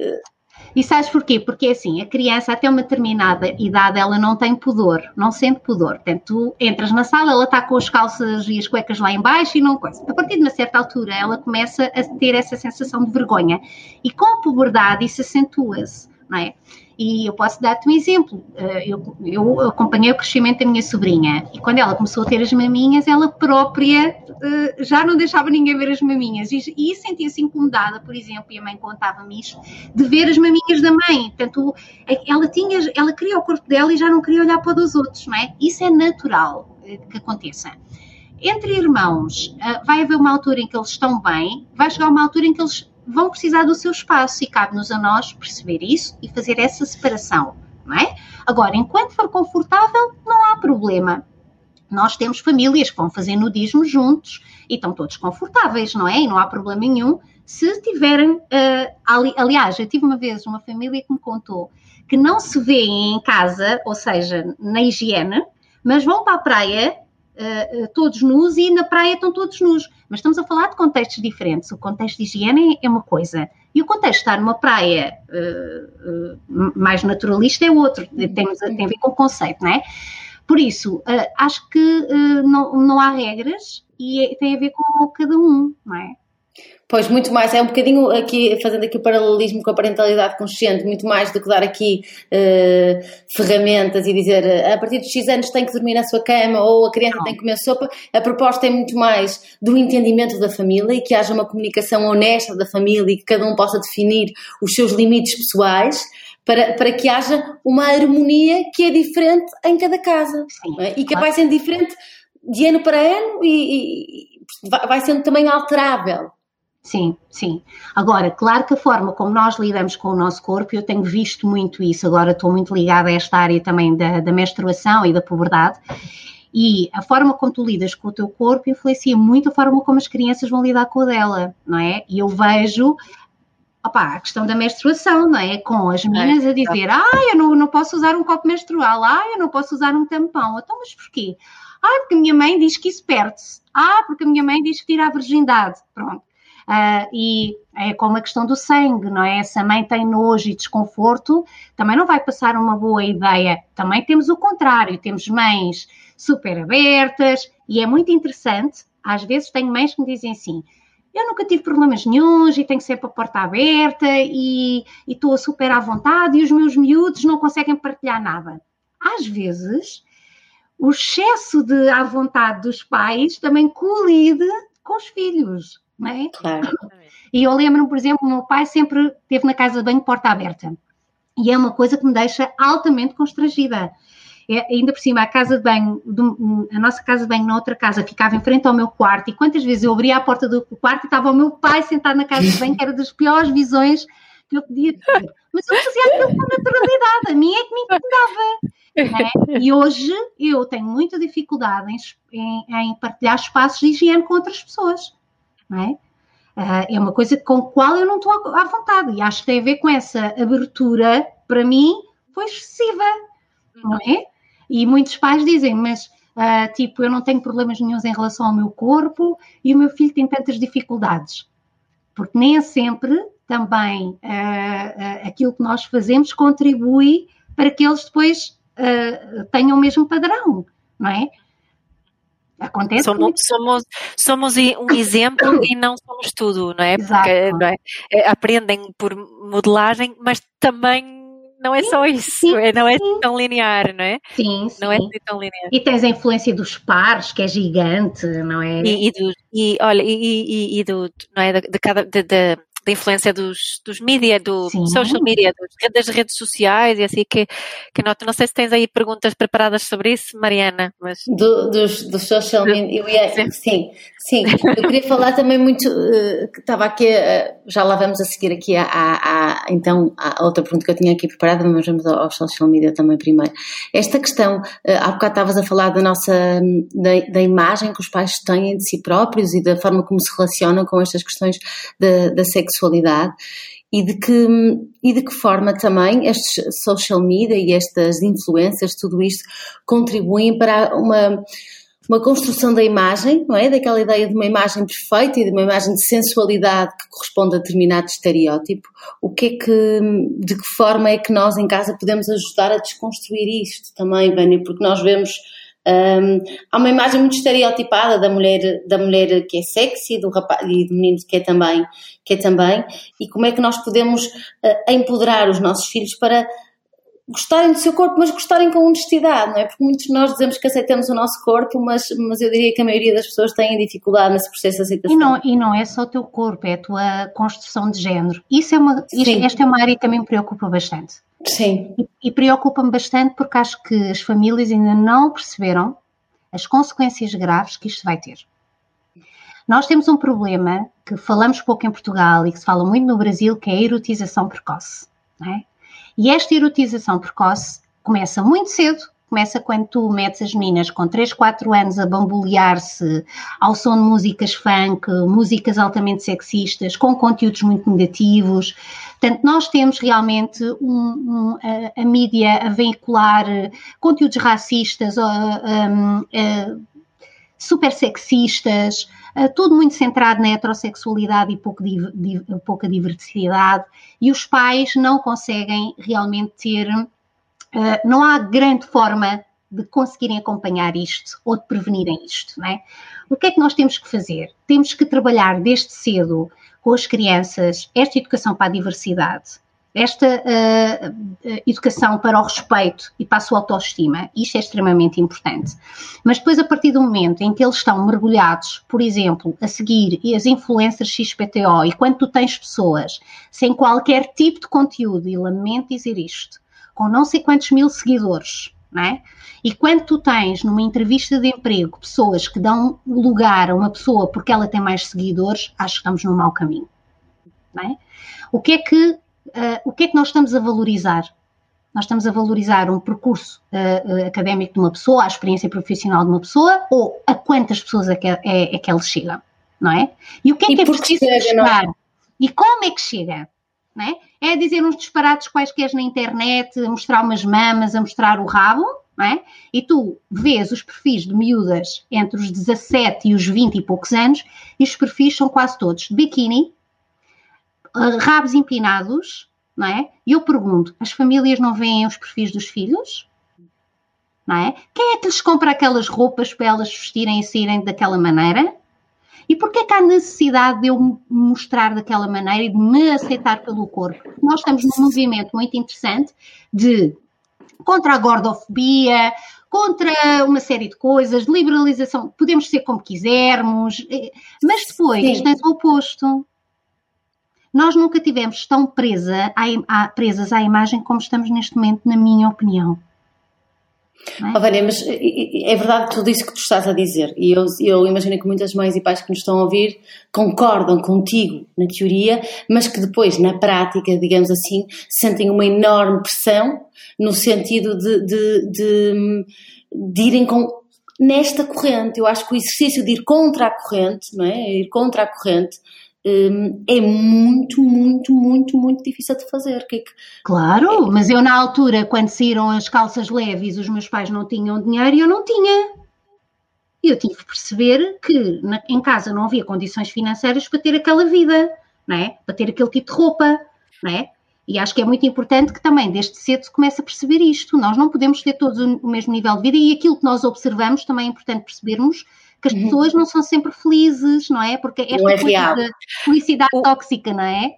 E sabes porquê? Porque assim, a criança até uma determinada idade ela não tem pudor, não sente pudor. Portanto, tu entras na sala, ela está com as calças e as cuecas lá embaixo e não coisa. A partir de uma certa altura ela começa a ter essa sensação de vergonha. E com a puberdade isso acentua-se, não é? E eu posso dar-te um exemplo. Eh, eu, eu, acompanhei o crescimento da minha sobrinha e quando ela começou a ter as maminhas, ela própria eh, já não deixava ninguém ver as maminhas. E, e sentia-se incomodada, por exemplo, e a mãe contava-me isto, de ver as maminhas da mãe. Portanto, ela, tinha, ela queria o corpo dela e já não queria olhar para o dos outros, não é? Isso é natural eh, que aconteça. Entre irmãos, vai haver uma altura em que eles estão bem, vai chegar uma altura em que eles vão precisar do seu espaço e cabe-nos a nós perceber isso e fazer essa separação, não é? Agora, enquanto for confortável, não há problema. Nós temos famílias que vão fazer nudismo juntos e estão todos confortáveis, não é? E não há problema nenhum se tiverem. Uh, ali, aliás, eu tive uma vez uma família que me contou que não se vêem em casa, ou seja, na higiene, mas vão para a praia uh, todos nus e na praia estão todos nus. Mas estamos a falar de contextos diferentes. O contexto de higiene é uma coisa e o contexto de estar numa praia uh, uh, mais naturalista é outro. Tem, tem a ver com o conceito, não é? Por isso, acho que não, não há regras e é, tem a ver com cada um, não é? Pois, muito mais, é um bocadinho aqui, fazendo aqui o paralelismo com a parentalidade consciente, muito mais do que dar aqui uh, ferramentas e dizer a partir dos X anos tem que dormir na sua cama ou a criança Não. tem que comer sopa. A proposta é muito mais do entendimento da família e que haja uma comunicação honesta da família e que cada um possa definir os seus limites pessoais. Para, para que haja uma harmonia que é diferente em cada casa é? e que vai sendo diferente de ano para ano e, e vai sendo também alterável. Sim, sim. Agora, claro que a forma como nós lidamos com o nosso corpo, eu tenho visto muito isso, agora estou muito ligada a esta área também da, da menstruação e da puberdade, e a forma como tu lidas com o teu corpo influencia muito a forma como as crianças vão lidar com a dela, não é? E eu vejo opa, a questão da menstruação, não é? Com as meninas a dizer, ah, eu não, não posso usar um copo menstrual, ah, eu não posso usar um tampão. Então, mas porquê? Ah, porque a minha mãe diz que isso perde-se. Ah, porque a minha mãe diz que tira a virgindade. Pronto. Uh, e é como a questão do sangue, não é? Se a mãe tem nojo e desconforto, também não vai passar uma boa ideia. Também temos o contrário, temos mães super abertas e é muito interessante. Às vezes tenho mães que me dizem assim: eu nunca tive problemas nenhums e tenho sempre a porta aberta e estou super à vontade e os meus miúdos não conseguem partilhar nada. Às vezes, o excesso de à vontade dos pais também colide com os filhos não é? Claro. E eu lembro-me, por exemplo, o meu pai sempre teve na casa de banho porta aberta. E é uma coisa que me deixa altamente constrangida. É, ainda por cima, a casa de banho, a nossa casa de banho na outra casa ficava em frente ao meu quarto, e quantas vezes eu abria a porta do quarto e estava o meu pai sentado na casa de banho, que era das piores visões que eu podia ter. Mas eu fazia aquilo com naturalidade, a mim é que me incomodava. É? E hoje eu tenho muita dificuldade em, em, em partilhar espaços de higiene com outras pessoas não é? Uh, é uma coisa com a qual eu não estou à vontade e acho que tem a ver com essa abertura, para mim, foi excessiva, não é? E muitos pais dizem, mas uh, tipo, eu não tenho problemas nenhums em relação ao meu corpo e o meu filho tem tantas dificuldades. Porque nem sempre também uh, aquilo que nós fazemos contribui para que eles depois tenham o mesmo padrão, não é? Acontece somos, somos, somos um exemplo e não somos tudo, não é? Porque não é? é? aprendem por modelagem, mas também não é só isso, sim, é, não é sim. tão linear, não é? Sim, sim. Não é tão linear. E tens a influência dos pares, que é gigante, não é? E, e, do, e olha, e, e, e, do, não é? De, de cada, de, de, da influência dos, dos mídia, do Sim. social media, das redes sociais e assim que, que noto. Não sei se tens aí perguntas preparadas sobre isso, Mariana, mas... Do, dos, dos social media, eu ia, sim, sim. Eu queria falar também muito, uh, que estava aqui, uh, já lá vamos a seguir aqui a, a, a, então, a outra pergunta que eu tinha aqui preparada, mas vamos aos social media também primeiro. Esta questão, uh, há bocado estavas a falar da nossa, da, da imagem que os pais têm de si próprios e da forma como se relacionam com estas questões da, da sexualidade e de que, e de que forma também estes social media e estas influências, tudo isto, contribuem para uma, uma construção da imagem, não é? Daquela ideia de uma imagem perfeita e de uma imagem de sensualidade que corresponde a determinado estereótipo. O que é que, de que forma é que nós em casa podemos ajudar a desconstruir isto também, Vânia? Porque nós vemos um, há uma imagem muito estereotipada da mulher, da mulher que é sexy do rapaz, e do menino que é, também, que é também, e como é que nós podemos uh, empoderar os nossos filhos para gostarem do seu corpo, mas gostarem com honestidade, não é? Porque muitos de nós dizemos que aceitamos o nosso corpo, mas, mas eu diria que a maioria das pessoas têm dificuldade nesse processo de aceitação. E não, e não é só o teu corpo, é a tua construção de género. Isso é uma, esta é uma área que também me preocupa bastante. Sim. E, e preocupa-me bastante porque acho que as famílias ainda não perceberam as consequências graves que isto vai ter. Nós temos um problema que falamos pouco em Portugal e que se fala muito no Brasil, que é a erotização precoce. É? E esta erotização precoce começa muito cedo, começa quando tu metes as meninas com 3, 4 anos a bambolear-se ao som de músicas funk, músicas altamente sexistas, com conteúdos muito negativos. Portanto, nós temos realmente um, um, a, a, mídia a veicular conteúdos racistas, um, super sexistas, tudo muito centrado na heterossexualidade e pouco, pouca diversidade, e os pais não conseguem realmente ter uh, não há grande forma de conseguirem acompanhar isto ou de prevenirem isto, não é? O que é que nós temos que fazer? Temos que trabalhar desde cedo com as crianças esta educação para a diversidade, esta uh, educação para o respeito e para a sua autoestima, isto é extremamente importante. Mas depois, a partir do momento em que eles estão mergulhados, por exemplo, a seguir as influencers XPTO, e quando tu tens pessoas sem qualquer tipo de conteúdo, e lamento dizer isto, com não sei quantos mil seguidores, não é? E quando tu tens numa entrevista de emprego pessoas que dão lugar a uma pessoa porque ela tem mais seguidores, acho que estamos no mau caminho. Não é? O que é que, uh, o que é que nós estamos a valorizar? Nós estamos a valorizar um percurso uh, académico de uma pessoa, a experiência profissional de uma pessoa, ou a quantas pessoas é que, é, é que ele chega, não é? E o que é e que é preciso chegar? E como é que chega? Né? É dizer uns disparados quaisquer na internet, a mostrar umas mamas, a mostrar o rabo, é? e tu vês os perfis de miúdas entre os 17 e os 20 e poucos anos, e os perfis são quase todos de biquíni, eh, rabos empinados, não é? E eu pergunto, as famílias não veem os perfis dos filhos? Não é? Quem é que lhes compra aquelas roupas para elas vestirem e saírem daquela maneira? E porquê é que há necessidade de eu me mostrar daquela maneira e de me aceitar pelo corpo? Nós estamos num movimento muito interessante de contra a gordofobia, contra uma série de coisas, de liberalização, podemos ser como quisermos, eh, mas depois tens o oposto. Nós nunca tivemos tão presa à, presas à imagem como estamos neste momento, na minha opinião. É? Oh, Vânia, mas é verdade tudo isso que tu estás a dizer e eu, eu imagino que muitas mães e pais que nos estão a ouvir concordam contigo na teoria, mas que depois na prática, digamos assim, sentem uma enorme pressão no sentido de, de, de, de irem com, nesta corrente. Eu acho que o exercício de ir contra a corrente, não é? Ir contra a corrente é muito, muito, muito, muito difícil de fazer. Que, é que claro, mas eu na altura, quando saíram as calças leves, os meus pais não tinham dinheiro e eu não tinha. Eu tive que perceber que na, em casa não havia condições financeiras para ter aquela vida, não é? Para ter aquele tipo de roupa, não é? E acho que é muito importante que também desde cedo se comece a perceber isto. Nós não podemos ter todos o mesmo nível de vida e aquilo que nós observamos também é importante percebermos que as uhum. pessoas não são sempre felizes, não é? Porque esta não é coisa real. de felicidade o... tóxica, não é?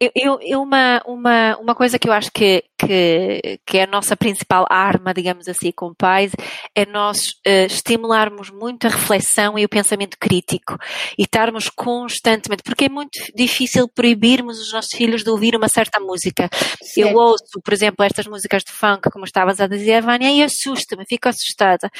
Eu, eu, uma, uma, uma coisa que eu acho que, que, que é a nossa principal arma, digamos assim, como pais, é nós uh, estimularmos muito a reflexão e o pensamento crítico e estarmos constantemente, porque é muito difícil proibirmos os nossos filhos de ouvir uma certa música. Certo. Eu ouço, por exemplo, estas músicas de funk, como estavas a dizer, Vânia, e assusta-me, fico assustada.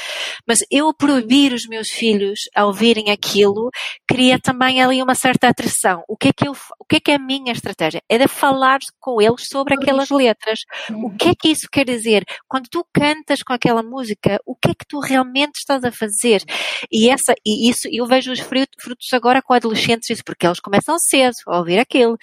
Mas eu proibir os meus filhos a ouvirem aquilo cria também ali uma certa atração. O que é que, eu, o que, é, que é a minha estratégia? É de falar com eles sobre aquelas letras. O que é que isso quer dizer? Quando tu cantas com aquela música, o que é que tu realmente estás a fazer? E essa, e isso, eu vejo os frutos agora com adolescentes, isso porque eles começam cedo a ouvir aquilo.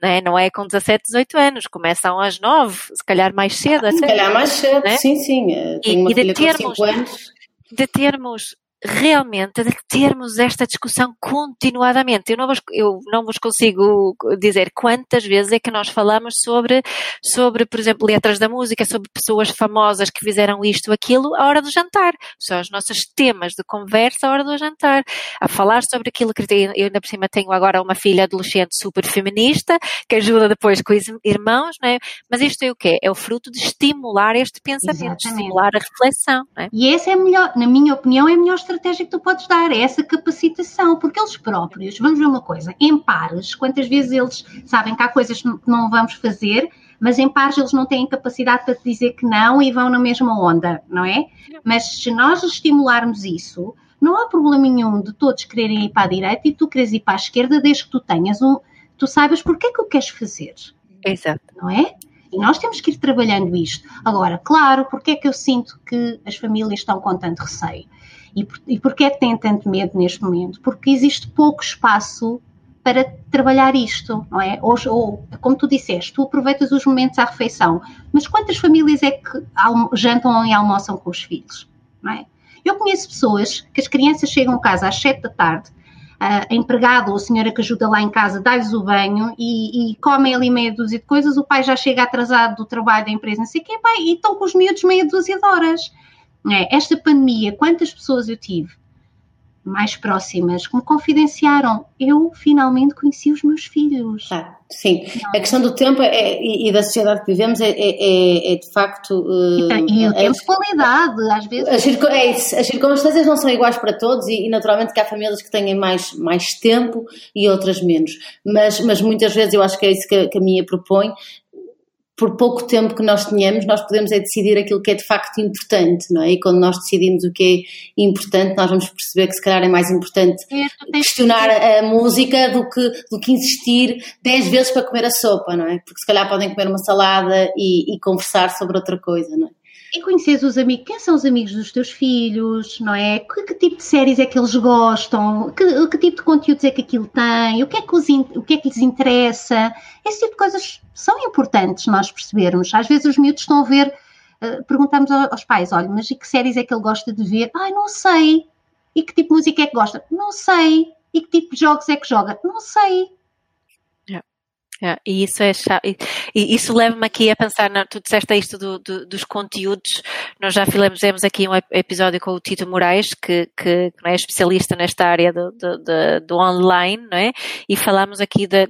Não é, não é com 17, 18 anos, começam às 9, se calhar mais cedo. Se calhar mais cedo, é? sim, sim. Tenho e, uma e de termos, com 5 anos de termos realmente de termos esta discussão continuadamente. Eu não, vos, eu não vos consigo dizer quantas vezes é que nós falamos sobre, sobre, por exemplo, letras da música, sobre pessoas famosas que fizeram isto ou aquilo à hora do jantar. São os nossos temas de conversa à hora do jantar. A falar sobre aquilo que eu ainda por cima tenho agora uma filha adolescente super feminista, que ajuda depois com os irmãos, não é? Mas isto é o quê? É o fruto de estimular este pensamento, Exatamente. estimular a reflexão. É? E essa é a melhor, na minha opinião, é a melhor estratégia que tu podes dar, é essa capacitação, porque eles próprios, vamos ver uma coisa, em pares, quantas vezes eles sabem que há coisas que não vamos fazer, mas em pares eles não têm capacidade para te dizer que não e vão na mesma onda, não é? Mas se nós estimularmos isso, não há problema nenhum de todos quererem ir para a direita e tu queres ir para a esquerda, desde que tu tenhas um, tu saibas porque é que o queres fazer. Exato. Não é? E nós temos que ir trabalhando isto. Agora, claro, porque é que eu sinto que as famílias estão com tanto receio? E, por, e porquê é que têm tanto medo neste momento? Porque existe pouco espaço para trabalhar isto, não é? Ou, ou, como tu disseste, tu aproveitas os momentos à refeição, mas quantas famílias é que jantam e almoçam com os filhos, não é? Eu conheço pessoas que as crianças chegam a casa às sete da tarde, a empregada ou a senhora que ajuda lá em casa dá-lhes o banho e, e, comem ali meia dúzia de coisas, o pai já chega atrasado do trabalho da empresa, não sei o quê, pai, e estão com os miúdos meia dúzia de horas. É, esta pandemia, quantas pessoas eu tive mais próximas que me confidenciaram? Eu finalmente conheci os meus filhos. Ah, sim, a questão do tempo é, e, e, da sociedade que vivemos é, é, é, é de facto. Uh, e, o tempo de qualidade, às vezes. As, é isso, as circunstâncias não são iguais para todos e, e, naturalmente que há famílias que têm mais, mais tempo e outras menos. Mas, mas muitas vezes eu acho que é isso que, que a minha propõe, por pouco tempo que nós tenhamos, nós podemos é decidir aquilo que é de facto importante, não é? E quando nós decidimos o que é importante, nós vamos perceber que se calhar é mais importante questionar a música do que, do que insistir 10 vezes para comer a sopa, não é? Porque se calhar podem comer uma salada e, e conversar sobre outra coisa, não é? E conheces os amigos, quem são os amigos dos teus filhos, não é? Que, que tipo de séries é que eles gostam? Que, que, tipo de conteúdos é que aquilo tem? O que é que, os, o que é que lhes interessa? Esse tipo de coisas são importantes nós percebermos. Às vezes os miúdos estão a ver, uh, perguntamos aos pais, olha, mas e que séries é que ele gosta de ver? Ai, não sei. E que tipo de música é que gosta? Não sei. E que tipo de jogos é que joga? Não sei. E isso é e, e isso leva-me aqui a pensar, na, tu disseste isto do, do, dos conteúdos, nós já fizemos aqui um episódio com o Tito Moraes, que, que, que é especialista nesta área do, do, online, não é? E falamos aqui da,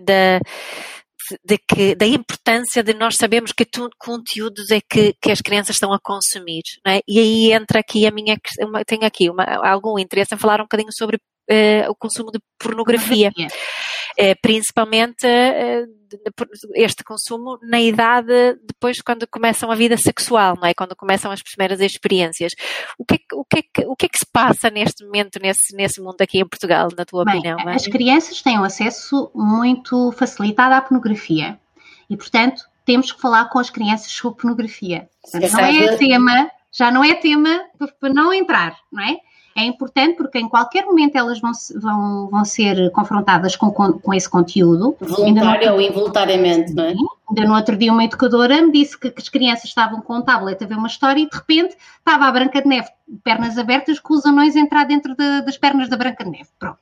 de que, da importância de nós sabermos que conteúdos é que, que as crianças estão a consumir, não é? E aí entra aqui a minha, uma, tenho aqui uma, algum interesse em falar um bocadinho sobre uh, o consumo de pornografia. pornografia. Uh, principalmente uh, este consumo na idade depois quando começam a vida sexual, não é? Quando começam as primeiras experiências. O que é que, o que, é que, o que, é que se passa neste momento, nesse, nesse mundo aqui em Portugal, na tua Bem, opinião? As crianças têm um acesso muito facilitado à pornografia e, portanto, temos que falar com as crianças sobre pornografia. Portanto, não é tema, já não é tema para não entrar, não é? É importante porque em qualquer momento elas vão, vão, vão ser confrontadas com, com esse conteúdo. Voluntário ou involuntariamente, não é? Ainda no outro dia uma educadora me disse que, que, as crianças estavam com o tablet a ver uma história e de repente estava a Branca de Neve, pernas abertas, com os anões entrar dentro de, das pernas da Branca de Neve. Pronto.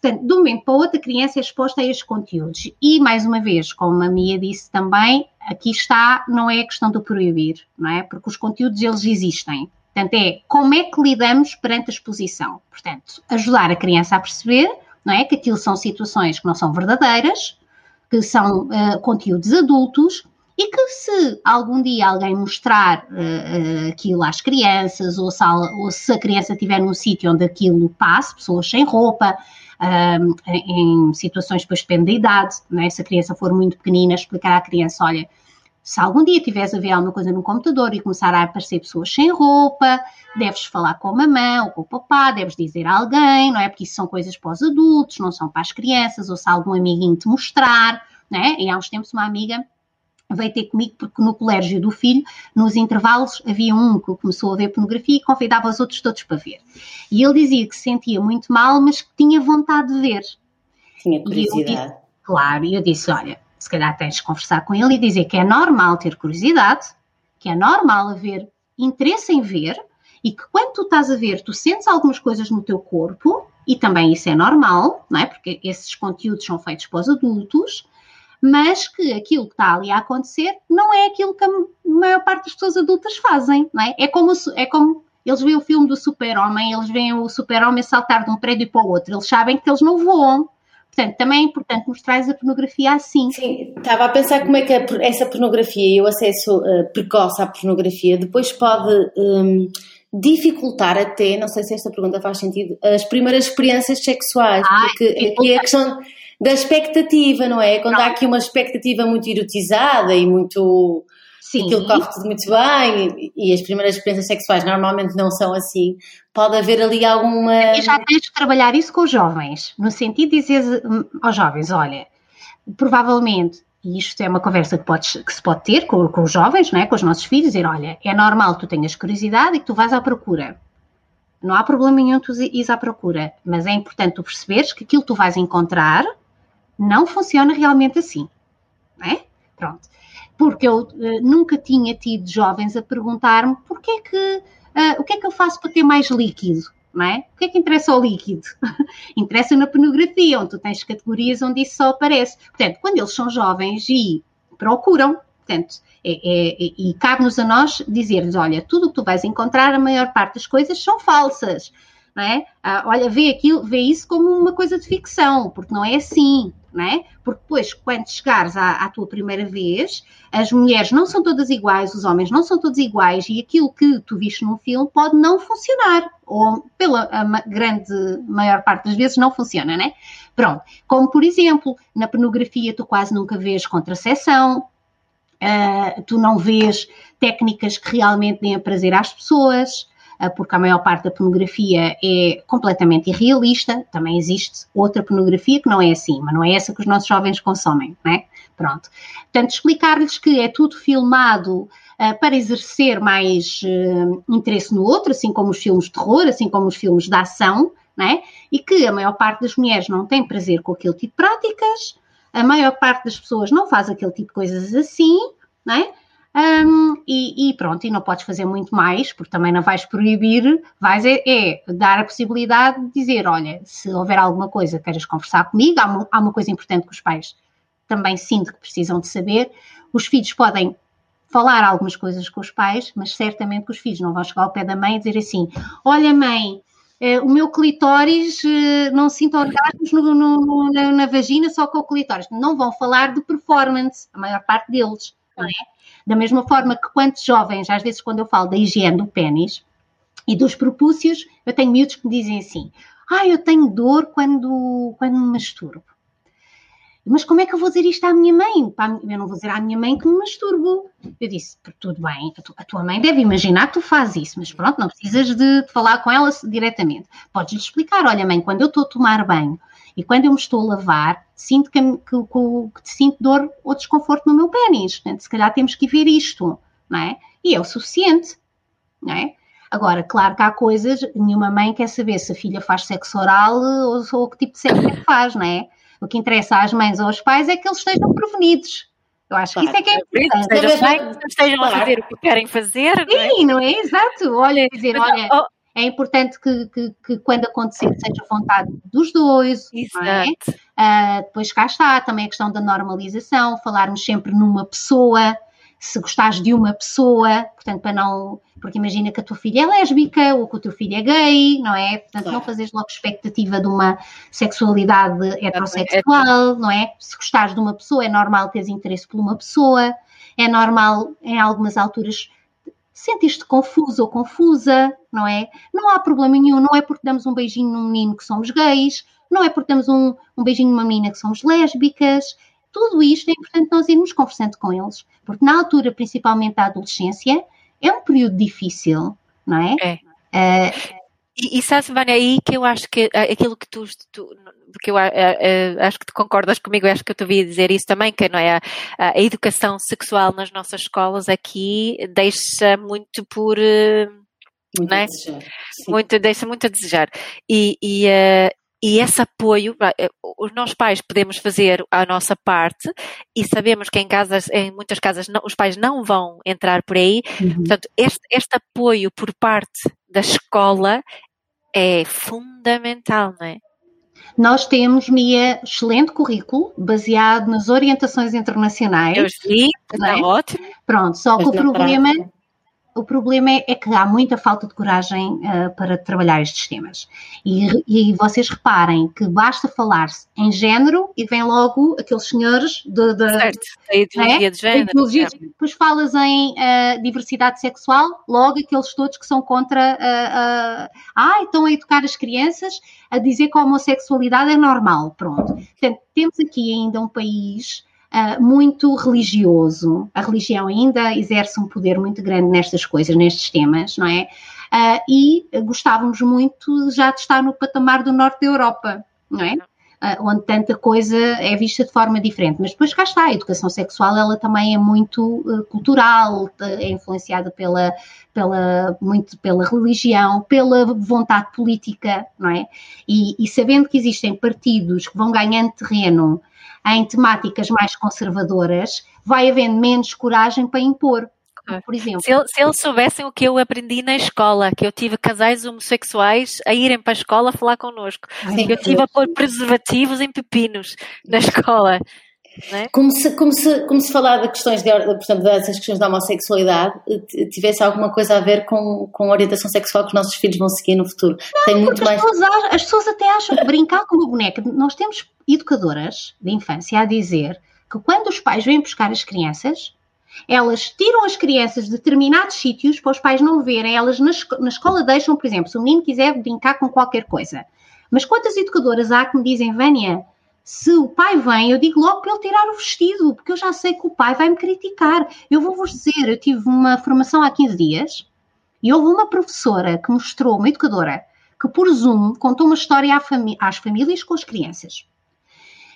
Portanto, de um momento para o outro, a criança é exposta a estes conteúdos. E, mais uma vez, como a Mia disse também, aqui está, não é a questão do proibir, não é? Porque os conteúdos, eles existem. Portanto, é como é que lidamos perante a exposição. Portanto, ajudar a criança a perceber não é, que aquilo são situações que não são verdadeiras, que são uh, conteúdos adultos e que se algum dia alguém mostrar uh, aquilo às crianças ou se, ou se a criança estiver num sítio onde aquilo passe, pessoas sem roupa, em situações depois depende da idade, é? se a criança for muito pequenina, explicar à criança, olha, se algum dia tiveres a ver alguma coisa no computador e começar a aparecer pessoas sem roupa, deves falar com a mamãe ou com o papá, deves dizer a alguém, não é? Porque isso são coisas para os adultos, não são para as crianças, ou se algum amiguinho te mostrar, não é? E há uns tempos uma amiga veio ter comigo porque no colégio do filho, nos intervalos, havia um que começou a ver pornografia e convidava os outros todos para ver. E ele dizia que se sentia muito mal, mas que tinha vontade de ver. Tinha curiosidade. E claro, e eu disse, olha, se calhar tens de conversar com ele e dizer que é normal ter curiosidade, que é normal haver interesse em ver e que quando tu estás a ver, tu sentes algumas coisas no teu corpo, e também isso é normal, não é? Porque esses conteúdos são feitos para os adultos, mas que aquilo que está ali a acontecer não é aquilo que a maior parte das pessoas adultas fazem, não é? É como, é como eles veem o filme do super-homem, eles veem o super-homem saltar de um prédio para o outro, eles sabem que eles não voam, Portanto, também é importante mostrar a pornografia assim. Sim, estava a pensar como é que essa pornografia e o acesso uh, precoce à pornografia depois pode um, dificultar até, não sei se esta pergunta faz sentido, as primeiras experiências sexuais, ah, porque aqui é a questão da expectativa, não é? Quando não. há aqui uma expectativa muito erotizada e muito Sim. aquilo corre tudo muito bem e, as primeiras experiências sexuais normalmente não são assim, pode haver ali alguma. E já tens de trabalhar isso com os jovens, no sentido de dizer aos jovens: olha, provavelmente, e isto é uma conversa que, podes, que se pode ter com, com os jovens, não é? com os nossos filhos, dizer: olha, é normal que tu tenhas curiosidade e que tu vais à procura. Não há problema nenhum tu ires à procura, mas é importante tu perceberes que aquilo que tu vais encontrar não funciona realmente assim. Não é? Pronto porque eu uh, nunca tinha tido jovens a perguntar-me porquê que, uh, o que é que eu faço para ter mais líquido, não é? O que é que interessa ao líquido? interessa na pornografia, onde tu tens categorias onde isso só aparece. Portanto, quando eles são jovens e procuram, portanto, é, é, é, e cabe-nos a nós dizer-lhes, olha, tudo o que tu vais encontrar, a maior parte das coisas são falsas, é? Ah, olha, vê aquilo, vê isso como uma coisa de ficção, porque não é assim, é? Porque depois, quando chegares à, à, tua primeira vez, as mulheres não são todas iguais, os homens não são todos iguais, e aquilo que tu viste num filme pode não funcionar, ou pela grande maior parte das vezes não funciona, né? Pronto. Como, por exemplo, na pornografia tu quase nunca vês contracepção, uh, tu não vês técnicas que realmente deem prazer às pessoas, porque a maior parte da pornografia é completamente irrealista. Também existe outra pornografia que não é assim, mas não é essa que os nossos jovens consomem, né? Pronto. Portanto, explicar-lhes que é tudo filmado uh, para exercer mais uh, interesse no outro, assim como os filmes de terror, assim como os filmes de ação, né? E que a maior parte das mulheres não tem prazer com aquele tipo de práticas, a maior parte das pessoas não faz aquele tipo de coisas assim, né? Um, e, e, pronto, e não podes fazer muito mais, porque também não vais proibir, vais é, é, dar a possibilidade de dizer, olha, se houver alguma coisa queiras conversar comigo, há uma, há uma coisa importante que os pais também sinto que precisam de saber, os filhos podem falar algumas coisas com os pais, mas certamente que os filhos não vão chegar ao pé da mãe e dizer assim, olha mãe, eh, o meu clitóris eh, não sinto orgasmos no, no, na, na, vagina só com o clitóris. Não vão falar de performance, a maior parte deles, é? Da mesma forma que quantos jovens, às vezes quando eu falo da higiene do pênis e dos propúcios, eu tenho miúdos que me dizem assim, ah, eu tenho dor quando, quando me masturbo. Mas como é que eu vou dizer isto à minha mãe? Eu não vou dizer à minha mãe que me masturbo. Eu disse, tudo bem, a tua mãe deve imaginar que tu fazes isso, mas pronto, não precisas de falar com ela diretamente. Podes-lhe explicar, olha mãe, quando eu estou a tomar banho e quando eu me estou a lavar, sinto que, que, que, que sinto dor ou desconforto no meu pênis. Portanto, se calhar temos que ver isto, não é? E é o suficiente, não é? Agora, claro que há coisas, nenhuma mãe quer saber se a filha faz sexo oral ou, ou que tipo de sexo é que faz, não é? O que interessa às mães ou aos pais é que eles estejam prevenidos. Eu acho que isso é que é importante. Estejam, bem, estejam a fazer o que querem fazer. Sim, não é? Não é? Exato. Olha, dizer, olha, oh, é importante que, que, que, quando acontecer seja vontade dos dois. É? Exato. É? Uh, depois cá está também a questão da normalização, falarmos sempre numa pessoa, se gostares de uma pessoa, portanto, para não. Porque imagina que a tua filha é lésbica ou que o teu filho é gay, não é? Portanto, claro. não fazes logo expectativa de uma sexualidade heterossexual, não é? Se gostares de uma pessoa, é normal teres interesse por uma pessoa, é normal em algumas alturas sentiste confuso ou confusa, não é? Não há problema nenhum, não é porque damos um beijinho num menino que somos gays, não é porque damos um, um beijinho numa menina que somos lésbicas. Tudo isto é importante nós irmos conversando com eles, porque na altura, principalmente da adolescência, é um período difícil, não é? É. Uh, e, e sabes, Vânia, aí que eu acho que eh, aquilo que tu, tu porque eu uh, uh, acho que tu concordas comigo, acho que eu te ouvi dizer isso também, que não é a, a educação sexual nas nossas escolas aqui deixa muito por muito é? a. Muito, deixa muito a desejar. E, e, uh, e esse apoio, os nossos pais podemos fazer a nossa parte e sabemos que em casas, em muitas casas, não, os pais não vão entrar por aí. Uhum. Portanto, este, este apoio por parte da escola é fundamental, não é? Nós temos, Mia, excelente currículo, baseado nas orientações internacionais. Eu vi, está é? ótimo. Pronto, só que o problema prática o problema é, é, que há muita falta de coragem uh, para trabalhar estes temas. E, e, vocês reparem que basta falar-se em género e vem logo aqueles senhores de, de certo, a ideologia é? de género. Ideologia, depois falas em uh, diversidade sexual, logo aqueles todos que são contra. Uh, ah, estão a educar as crianças a dizer que a homossexualidade é normal. Pronto. Portanto, temos aqui ainda um país uh, muito religioso. A religião ainda exerce um poder muito grande nestas coisas, nestes temas, não é? Uh, e gostávamos muito já de estar no patamar do norte da Europa, não é? Uh, onde tanta coisa é vista de forma diferente. Mas depois cá está, a educação sexual ela também é muito uh, cultural, é influenciada pela, pela, muito pela religião, pela vontade política, não é? E, e sabendo que existem partidos que vão ganhando terreno em temáticas mais conservadoras, vai havendo menos coragem para impor. Por exemplo. Se, se, eles soubessem o que eu aprendi na escola, que eu tive casais homossexuais a irem para a escola falar connosco, Ai, que eu tive a pôr preservativos em pepinos na escola. É? Como, se, como, se, como se falar de questões de, portanto, dessas questões da homossexualidade tivesse alguma coisa a ver com, com a orientação sexual que os nossos filhos vão seguir no futuro. Não, Tem muito mais... as, pessoas, as pessoas até acham que brincar com uma boneca. Nós temos educadoras de infância a dizer que quando os pais vêm buscar as crianças, elas tiram as crianças de determinados sítios para os pais não verem. Elas na, na escola deixam, por exemplo, se o menino quiser brincar com qualquer coisa. Mas quantas educadoras há que me dizem, Vânia, se o pai vem, eu digo logo para ele tirar o vestido, porque eu já sei que o pai vai me criticar. Eu vou-vos dizer, eu tive uma formação há 15 dias e houve uma professora que mostrou, uma educadora, que por Zoom contou uma história às famílias com as crianças.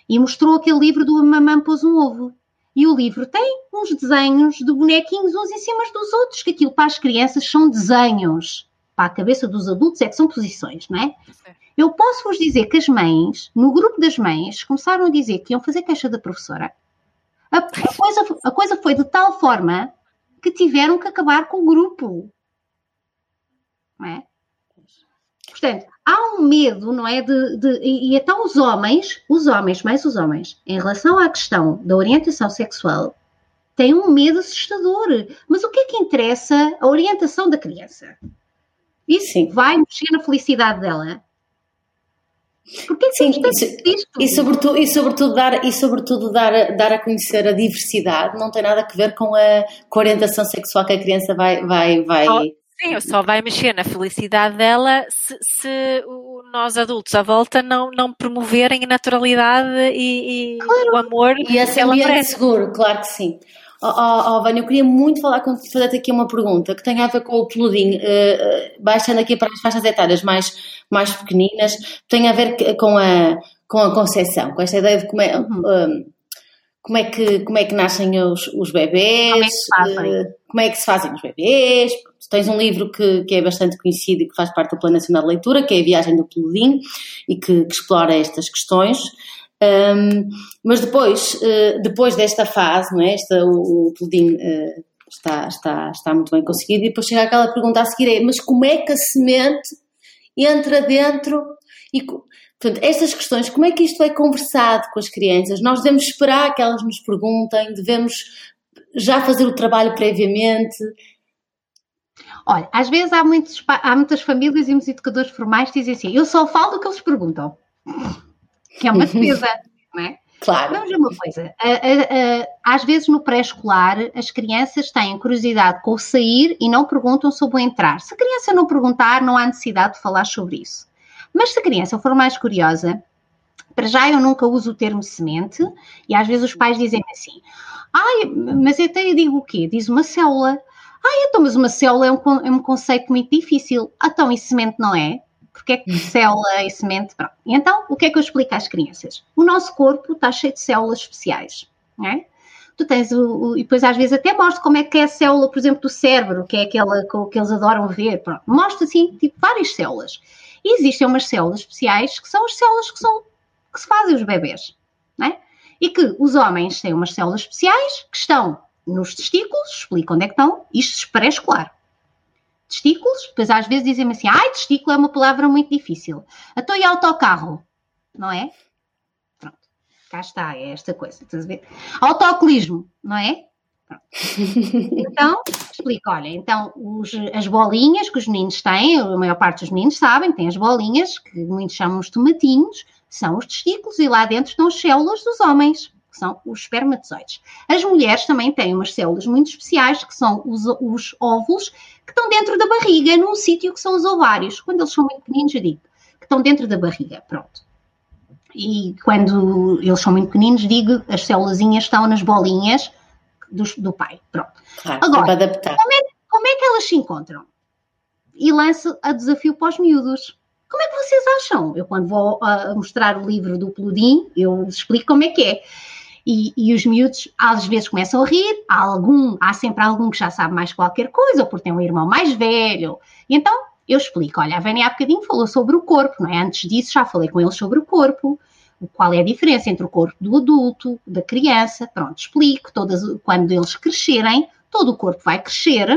E mostrou aquele livro do Mamãe Pôs um Ovo. E o livro tem uns desenhos de bonequinhos uns em cima dos outros, que aquilo para as crianças são desenhos. Para a cabeça dos adultos é que são posições, não é? Eu posso vos dizer que as mães, no grupo das mães, começaram a dizer que iam fazer queixa da professora. A, a, coisa, a coisa foi de tal forma que tiveram que acabar com o grupo. Não é? Portanto, há um medo, não é? De, de, e, e então os homens, os homens, mais os homens, em relação à questão da orientação sexual, têm um medo assustador. Mas o que é que interessa a orientação da criança? Isso Sim. vai mexer na felicidade dela. Porque Sim, isso, e sobretudo, e sobretudo, dar, e sobretudo dar, dar a conhecer a diversidade não tem nada a ver com a, com a orientação sexual que a criança vai. vai, vai... Oh, sim, só vai mexer na felicidade dela se, se nós adultos à volta não, não promoverem a naturalidade e, e claro. o amor. E esse ambiente seguro, claro que sim. Oh, oh, oh, Vânia, eu queria muito falar contigo, fazer-te aqui uma pergunta que tem a ver com o peludim, uh, baixando aqui para as faixas etárias mais, mais pequeninas, tem a ver com a, com a concepção, com esta ideia de como é, um, como é, que, como é que nascem os, os bebês, como é, uh, como é que se fazem os bebês. Tens um livro que, que é bastante conhecido e que faz parte do Plano Nacional de Leitura, que é A Viagem do Peludim, e que, que explora estas questões. Um, mas depois, uh, depois desta fase, não é? Esta, o, o pudim uh, está, está, está muito bem conseguido, e depois chega aquela pergunta a seguir: é, mas como é que a semente entra dentro? E, portanto, estas questões, como é que isto é conversado com as crianças? Nós devemos esperar que elas nos perguntem, devemos já fazer o trabalho previamente? Olha, às vezes há, muitos, há muitas famílias e muitos educadores formais que dizem assim: eu só falo do que eles perguntam, que é uma defesa, não é? Claro. Vamos ver uma coisa. Às vezes no pré-escolar as crianças têm curiosidade com o sair e não perguntam sobre o entrar. Se a criança não perguntar, não há necessidade de falar sobre isso. Mas se a criança for mais curiosa, para já eu nunca uso o termo semente e às vezes os pais dizem assim: ai, mas até eu digo o quê? Diz uma célula. Ai, então, mas uma célula é um, é um conceito muito difícil. Então, e semente não é? Porque é que célula e semente? Pronto. Então, o que é que eu explico às crianças? O nosso corpo está cheio de células especiais, não é? Tu tens o, o, e depois às vezes até mostro como é que é a célula, por exemplo, do cérebro, que é aquela que, que eles adoram ver. Pronto. Mostro assim, tipo, várias células. E existem umas células especiais que são as células que, são, que se fazem os bebês, não é? E que os homens têm umas células especiais que estão nos testículos, explico onde é que estão, isto pré-escolar. Testículos, depois às vezes dizem-me assim, ai, testículo é uma palavra muito difícil. Então e autocarro, não é? Pronto, cá está, é esta coisa, estás a ver? Autocolismo, não é? Pronto. Então, explico, olha, então os, as bolinhas que os meninos têm, a maior parte dos meninos sabem, têm as bolinhas, que muitos chamam os tomatinhos, são os testículos e lá dentro estão as células dos homens que são os espermatozoides. As mulheres também têm umas células muito especiais, que são os, os óvulos, que estão dentro da barriga, num sítio que são os ovários. Quando eles são muito pequeninos, eu digo que estão dentro da barriga. Pronto. E quando eles são muito pequeninos, digo as células estão nas bolinhas do, do pai. Pronto. Claro, Agora. Como é, como é que elas se encontram? E lanço a desafio para os miúdos. Como é que vocês acham? Eu, quando vou uh, mostrar o livro do Pludim, eu explico como é que é. E, e, os miúdos às vezes começam a rir, há algum, há sempre algum que já sabe mais qualquer coisa, ou porque tem um irmão mais velho. Então eu explico: olha, a Vânia há bocadinho falou sobre o corpo, não é? Antes disso já falei com ele sobre o corpo, qual é a diferença entre o corpo do adulto, da criança. Pronto, explico. Todas, quando eles crescerem, todo o corpo vai crescer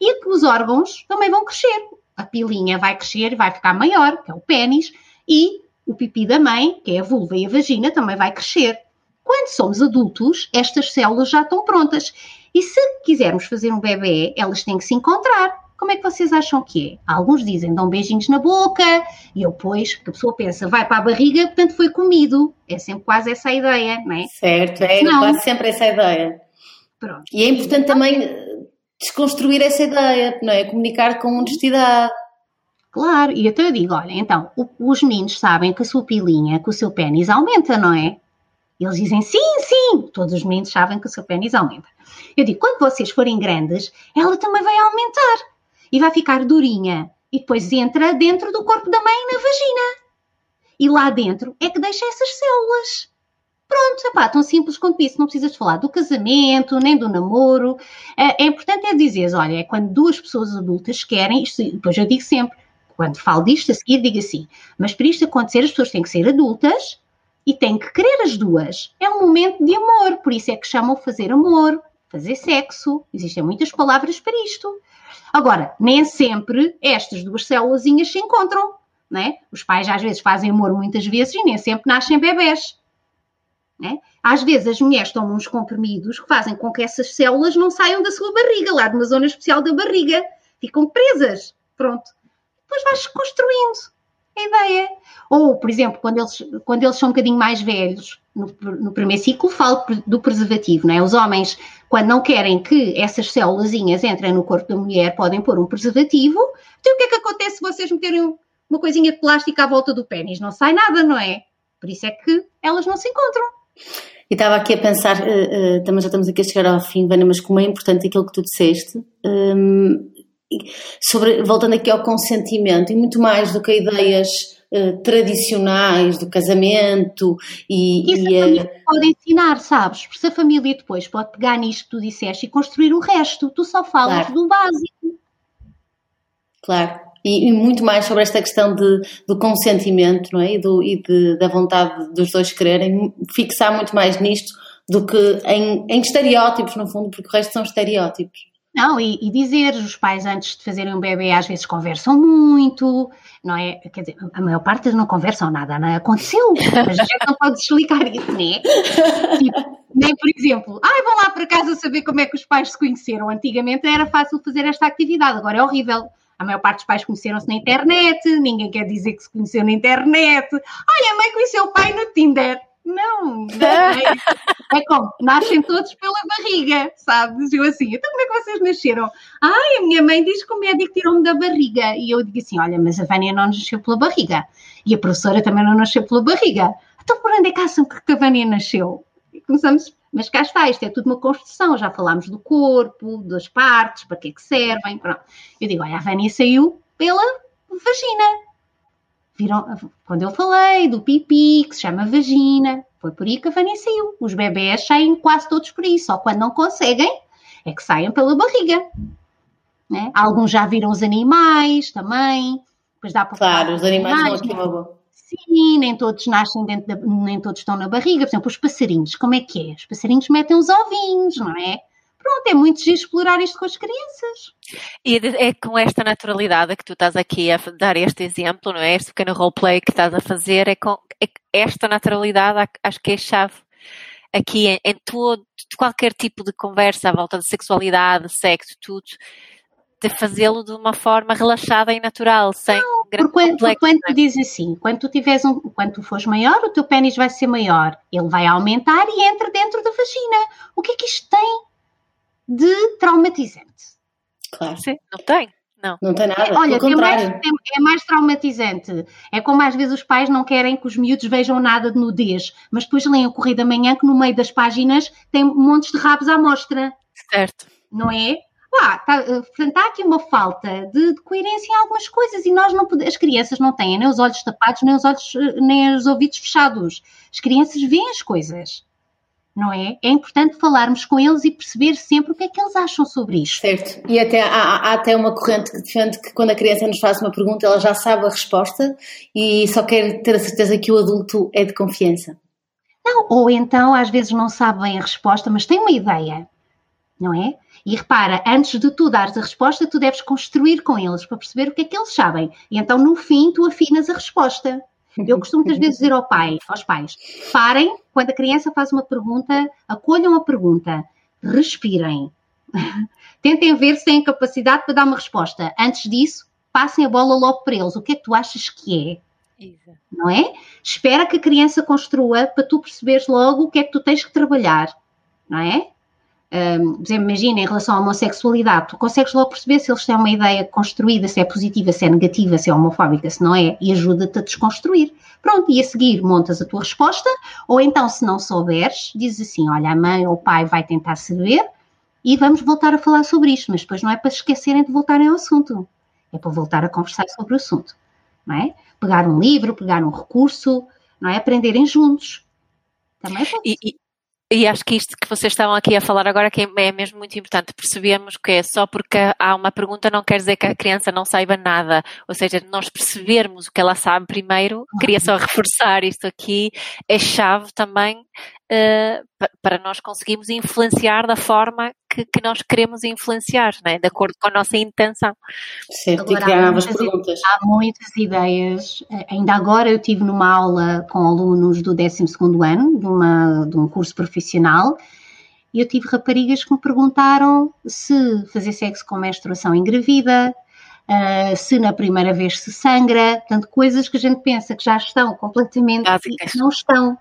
e que os órgãos também vão crescer. A pilinha vai crescer e vai ficar maior, que é o pênis, e o pipi da mãe, que é a vulva e a vagina, também vai crescer. Quando somos adultos, estas células já estão prontas. E se quisermos fazer um bebê, elas têm que se encontrar. Como é que vocês acham que é? Alguns dizem dão beijinhos na boca, e depois que a pessoa pensa vai para a barriga, portanto foi comido. É sempre quase essa a ideia, não é? Certo, é não. quase sempre essa ideia. Pronto. E é importante também eh, desconstruir essa ideia, não é? Comunicar com honestidade. Claro, e até eu digo, olha, então, os meninos sabem que a sua pilinha, que o seu pênis aumenta, não é? Eles dizem sim, sim. Todos os meninos sabem que o seu pênis aumenta. Eu digo, quando vocês forem grandes, ela também vai aumentar e vai ficar durinha. E depois entra dentro do corpo da mãe na vagina. E lá dentro é que deixa essas células. Pronto, epá, tão simples quanto isso. Não precisas falar do casamento, nem do namoro. É, é importante é dizer, olha, é quando duas pessoas adultas querem, isto, depois eu digo sempre, quando falo disto a seguir, digo assim, mas para isto acontecer as pessoas têm que ser adultas, e tem que querer as duas. É um momento de amor, por isso é que chamam fazer amor, fazer sexo. Existem muitas palavras para isto. Agora, nem sempre estas duas células se encontram. Né? Os pais às vezes fazem amor muitas vezes e nem sempre nascem bebés. Né? Às vezes as mulheres tomam uns comprimidos que fazem com que essas células não saiam da sua barriga, lá de uma zona especial da barriga. Ficam presas. Pronto. Depois vais construindo a ideia. Ou, por exemplo, quando eles, quando eles são um bocadinho mais velhos, no, no primeiro ciclo, falo do preservativo, não é? Os homens, quando não querem que essas células entrem no corpo da mulher, podem pôr um preservativo. Então, o que é que acontece se vocês meterem uma coisinha de plástico à volta do pênis? Não sai nada, não é? Por isso é que elas não se encontram. E estava aqui a pensar, uh, uh, também já estamos aqui a chegar ao fim, Vânia, mas como é importante aquilo que tu disseste, um, sobre, voltando aqui ao consentimento, e muito mais do que ideias uh, tradicionais do casamento e. Isso e, a família uh, pode ensinar, sabes? Porque se a família depois pode pegar nisto que tu disseste e construir o resto, tu só falas claro. do básico. Claro. E, e, muito mais sobre esta questão de, do consentimento não é? e, do, e de, da vontade dos dois quererem, fixar muito mais nisto do que em, em estereótipos, no fundo, porque o resto são estereótipos. Não, e, e, dizer, os pais antes de fazerem um bebê às vezes conversam muito, não é? Quer dizer, a maior parte não conversam nada, não é? Aconteceu, mas a gente não pode explicar isso, não é? Tipo, Nem, por exemplo, ai, vão lá para casa saber como é que os pais se conheceram. Antigamente era fácil fazer esta atividade, agora é horrível. A maior parte dos pais conheceram-se na internet, ninguém quer dizer que se conheceu na internet. Ai, a mãe conheceu o pai no Tinder. Não, não é, é como, nascem todos pela barriga, sabes? Eu assim, então como é que vocês nasceram? Ai, a minha mãe diz que o médico tirou-me da barriga. E eu digo assim, olha, mas a Vânia não nasceu pela barriga. E a professora também não nasceu pela barriga. Então por onde é que acham que a Vânia nasceu? E começamos, mas cá está, isto é tudo uma construção, já falámos do corpo, das partes, para que é que servem, pronto. Eu digo, olha, a Vânia saiu pela vagina. Viram, quando eu falei do pipi, que se chama vagina, foi por aí que a Vânia saiu. Os bebés saem quase todos por aí, só quando não conseguem é que saem pela barriga. Né? Alguns já viram os animais também. Depois dá para claro, os animais, animais não aqui né? Sim, nem todos nascem dentro da, nem todos estão na barriga. Por exemplo, os passarinhos, como é que é? Os passarinhos metem os ovinhos, não é? Pronto, é muito giro explorar isto com as crianças. E é com esta naturalidade que tu estás aqui a dar este exemplo, não é? Este pequeno roleplay que estás a fazer, é com é esta naturalidade, acho que é a chave aqui em, em todo, qualquer tipo de conversa à volta de sexualidade, sexo, tudo, de fazê-lo de uma forma relaxada e natural, sem não, grande quando, complexo. Quando tu dizes assim, quando tu tiveres um, quando tu fores maior, o teu pênis vai ser maior, ele vai aumentar e entra dentro da vagina. O que é que isto tem de traumatizante? Claro. Sim, não tem. Não. não tem nada. Olha, é mais, é, é, mais traumatizante. É como às vezes os pais não querem que os miúdos vejam nada de nudez, mas depois leem o Correio da Manhã que no meio das páginas tem montes de rabos à mostra. Certo. Não é? Ah, tá, eh, portanto, há aqui uma falta de, de, coerência em algumas coisas e nós não podemos, as crianças não têm nem os olhos tapados, nem os olhos, eh, nem os ouvidos fechados. As crianças veem as coisas, não é? É importante falarmos com eles e perceber sempre o que é que eles acham sobre isto. Certo. E até há, há até uma corrente que defende que quando a criança nos faz uma pergunta, ela já sabe a resposta e só quer ter a certeza que o adulto é de confiança. Não, ou então às vezes não sabe bem a resposta, mas tem uma ideia, não é? E repara, antes de tu dares a resposta, tu deves construir com eles para perceber o que é que eles sabem. E então, no fim, tu afinas a resposta. Eu costumo muitas vezes dizer ao pai, aos pais, parem, quando a criança faz uma pergunta, acolham a pergunta, respirem. Tentem ver se têm capacidade para dar uma resposta. Antes disso, passem a bola logo para eles. O que é que tu achas que é? Não é? Espera que a criança construa para tu perceberes logo o que é que tu tens que trabalhar. Não é? Um, por exemplo, imagina em relação à homossexualidade, tu consegues logo perceber se eles têm uma ideia construída, se é positiva, se é negativa, se é homofóbica, se não é, e ajuda-te a desconstruir. Pronto, e a seguir montas a tua resposta, ou então, se não souberes, dizes assim: olha, a mãe ou o pai vai tentar saber e vamos voltar a falar sobre isto, mas depois não é para esquecerem de voltarem ao assunto, é para voltar a conversar sobre o assunto, não é? Pegar um livro, pegar um recurso, não é? Aprenderem juntos. Também pode e, e acho que isto que vocês estavam aqui a falar agora que é mesmo muito importante. Percebemos que é só porque há uma pergunta não quer dizer que a criança não saiba nada. Ou seja, nós percebermos o que ela sabe primeiro, queria só reforçar isto aqui, é chave também uh, para nós conseguirmos influenciar da forma que, que nós queremos influenciar, né? de acordo com a nossa intenção. Certo, agora, e criar novas perguntas. Há muitas ideias. Eh, ainda agora eu tive numa aula com alunos do 12 ano, de, uma, de um curso profissional, e eu tive raparigas que me perguntaram se fazer sexo com menstruação engravida, uh, se na primeira vez se sangra, portanto, coisas que a gente pensa que já estão completamente e não estão.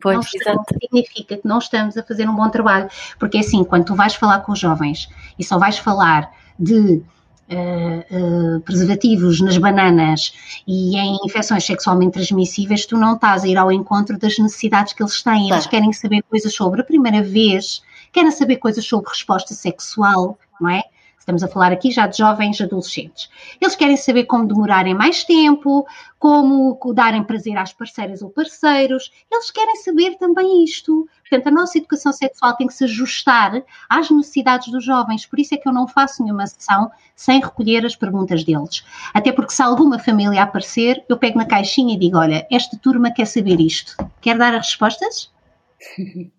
Pois, não estamos, significa que não estamos a fazer um bom trabalho. Porque assim, quando tu vais falar com os jovens e só vais falar de uh, uh, preservativos nas bananas e em infecções sexualmente transmissíveis, tu não estás a ir ao encontro das necessidades que eles têm. Eles querem saber coisas sobre a primeira vez, querem saber coisas sobre resposta sexual, não é? Estamos a falar aqui já de jovens adolescentes. Eles querem saber como demorarem mais tempo, como darem prazer às parceiras ou parceiros. Eles querem saber também isto. Portanto, a nossa educação sexual tem que se ajustar às necessidades dos jovens. Por isso é que eu não faço nenhuma sessão sem recolher as perguntas deles. Até porque se alguma família aparecer, eu pego na caixinha e digo: olha, esta turma quer saber isto. Quer dar as respostas?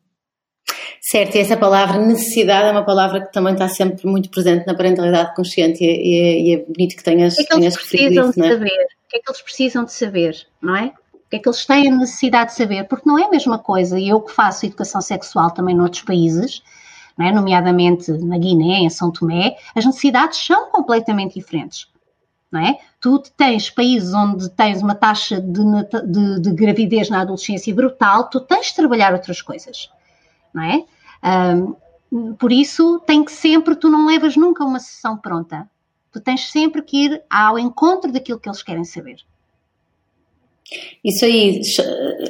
Certo, e essa palavra necessidade é uma palavra que também está sempre muito presente na parentalidade consciente e, e, e é bonito que tenhas, o que é que eles precisam isso, de é? saber? O que é que eles precisam de saber, não é? O que é que eles têm a necessidade de saber? Porque não é a mesma coisa, e eu que faço educação sexual também noutros países, é? nomeadamente na Guiné, em São Tomé, as necessidades são completamente diferentes. Não é? Tu tens países onde tens uma taxa de, de, de gravidez na adolescência brutal, tu tens de trabalhar outras coisas. Não é? Um, por isso, tem que sempre, tu não levas nunca uma sessão pronta. Tu tens sempre que ir ao encontro daquilo que eles querem saber. Isso aí,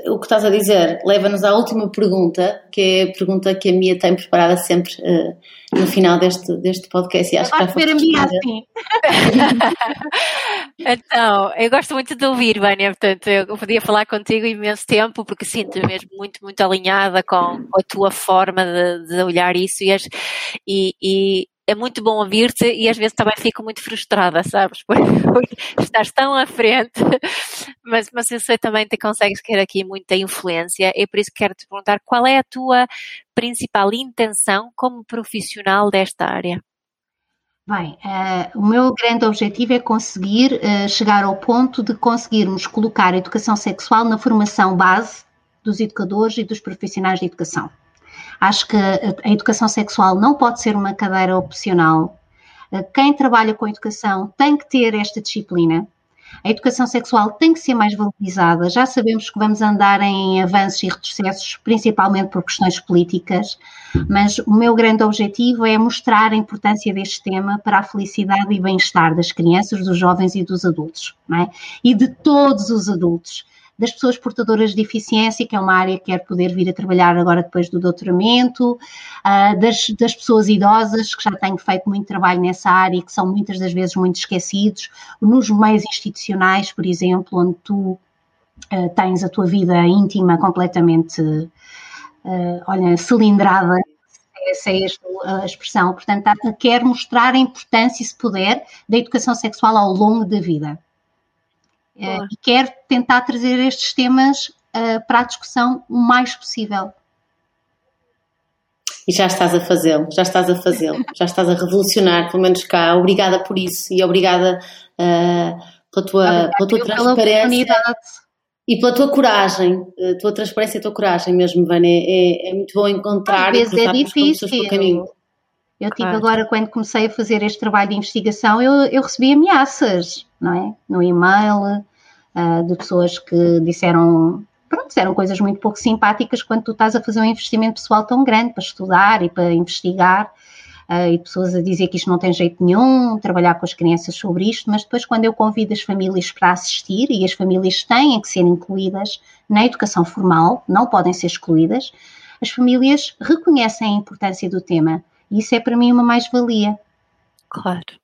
o que estás a dizer, leva-nos à última pergunta, que é a pergunta que a Mia tem preparada sempre uh, no final deste, deste podcast. E acho que já foi a Mia assim. então, eu gosto muito de ouvir, Vânia, portanto, eu podia falar contigo imenso tempo, porque sinto mesmo muito, muito alinhada com, a tua forma de, de olhar isso e, e, e é muito bom ouvir-te e às vezes também fico muito frustrada, sabes? Porque estás tão à frente, mas, mas eu sei também que consegues ter aqui muita influência e por isso quero te perguntar qual é a tua principal intenção como profissional desta área? Bem, uh, o meu grande objetivo é conseguir uh, chegar ao ponto de conseguirmos colocar a educação sexual na formação base dos educadores e dos profissionais de educação. Acho que a educação sexual não pode ser uma cadeira opcional. Quem trabalha com educação tem que ter esta disciplina. A educação sexual tem que ser mais valorizada. Já sabemos que vamos andar em avanços e retrocessos, principalmente por questões políticas, mas o meu grande objetivo é mostrar a importância deste tema para a felicidade e bem-estar das crianças, dos jovens e dos adultos, é? e de todos os adultos das pessoas portadoras de deficiência, que é uma área que quero poder vir a trabalhar agora depois do doutoramento, uh, das, das, pessoas idosas, que já tenho feito muito trabalho nessa área e que são muitas das vezes muito esquecidos, nos meios institucionais, por exemplo, onde tu uh, tens a tua vida íntima completamente, uh, olha, cilindrada, essa é a expressão. Portanto, quero mostrar a importância, se puder, da educação sexual ao longo da vida. Uh, e quero tentar trazer estes temas uh, para a discussão o mais possível. E já estás a fazê-lo, já estás a fazê-lo, já estás a revolucionar, pelo menos cá. Obrigada por isso e obrigada uh, pela tua, pela tua transparência e pela tua coragem, a tua transparência e a tua coragem mesmo, Vânia. É, é muito bom encontrar Às vezes e é difícil. caminho. Eu tive claro. agora, quando comecei a fazer este trabalho de investigação, eu, eu recebi ameaças, não é? No e-mail, uh, de pessoas que disseram, pronto, disseram coisas muito pouco simpáticas quando tu estás a fazer um investimento pessoal tão grande para estudar e para investigar. Uh, e pessoas a dizer que isto não tem jeito nenhum, trabalhar com as crianças sobre isto, mas depois, quando eu convido as famílias para assistir, e as famílias têm que ser incluídas na educação formal, não podem ser excluídas, as famílias reconhecem a importância do tema. E isso é para mim uma mais-valia. Claro.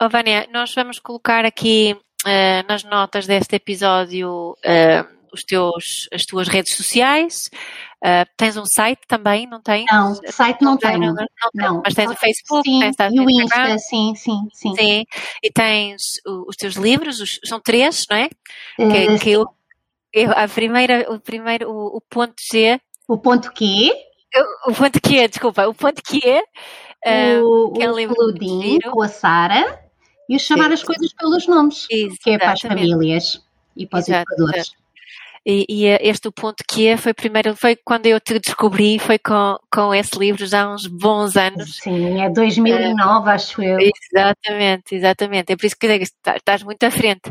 Oh, Vânia, nós vamos colocar aqui uh, nas notas deste episódio uh, os teus, as tuas redes sociais. Uh, tens um site também, não tens? Não, site não, não tenho. Não, não, Mas tens o Facebook, sim, tens e o Insta, sim, sim, sim. Sim, e tens os teus livros, os, são três, não é? Que, que eu, eu, a primeira, o primeiro, o, o ponto G. O ponto Q? O ponto Q, desculpa, o ponto Q. O, que é um livro com a Sara e chamar Sim. as coisas pelos nomes, Exatamente. que é para as famílias e para os educadores. E, e, este o ponto que é, foi primeiro, foi quando eu te descobri, foi com, com esse livro já há uns bons anos. Sim, é 2009, uh, acho eu. Exatamente, exatamente. É por isso que eu digo, estás muito à frente.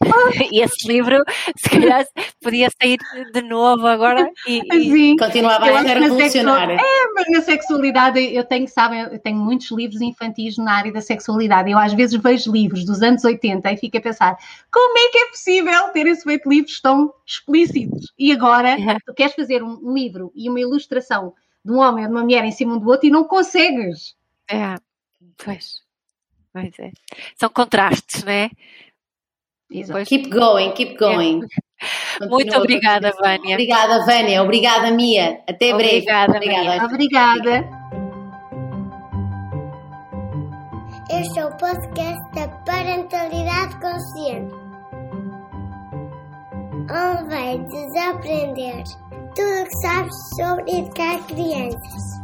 e esse livro, se calhar, podia sair de novo agora e, e continuava a ser revolucionário. É, mas na sexualidade, eu tenho, sabem, eu tenho muitos livros infantis na área da sexualidade. Eu às vezes vejo livros dos anos 80 e fico a pensar, como é que é possível terem feito livros tão explícitos? E agora, tu queres fazer um livro e uma ilustração de um homem ou de uma mulher em cima um do outro e não consegues. É, pois. Pois é. São contrastes, não é? Exato. Keep going, keep going. É. Muito obrigada, Vânia. Obrigada, Vânia. Obrigada, Mia. Até obrigada, breve. Obrigada. Obrigada. Este é o podcast da Parentalidade Consciente. Onde vai desaprender tudo o que sabes sobre educar crianças.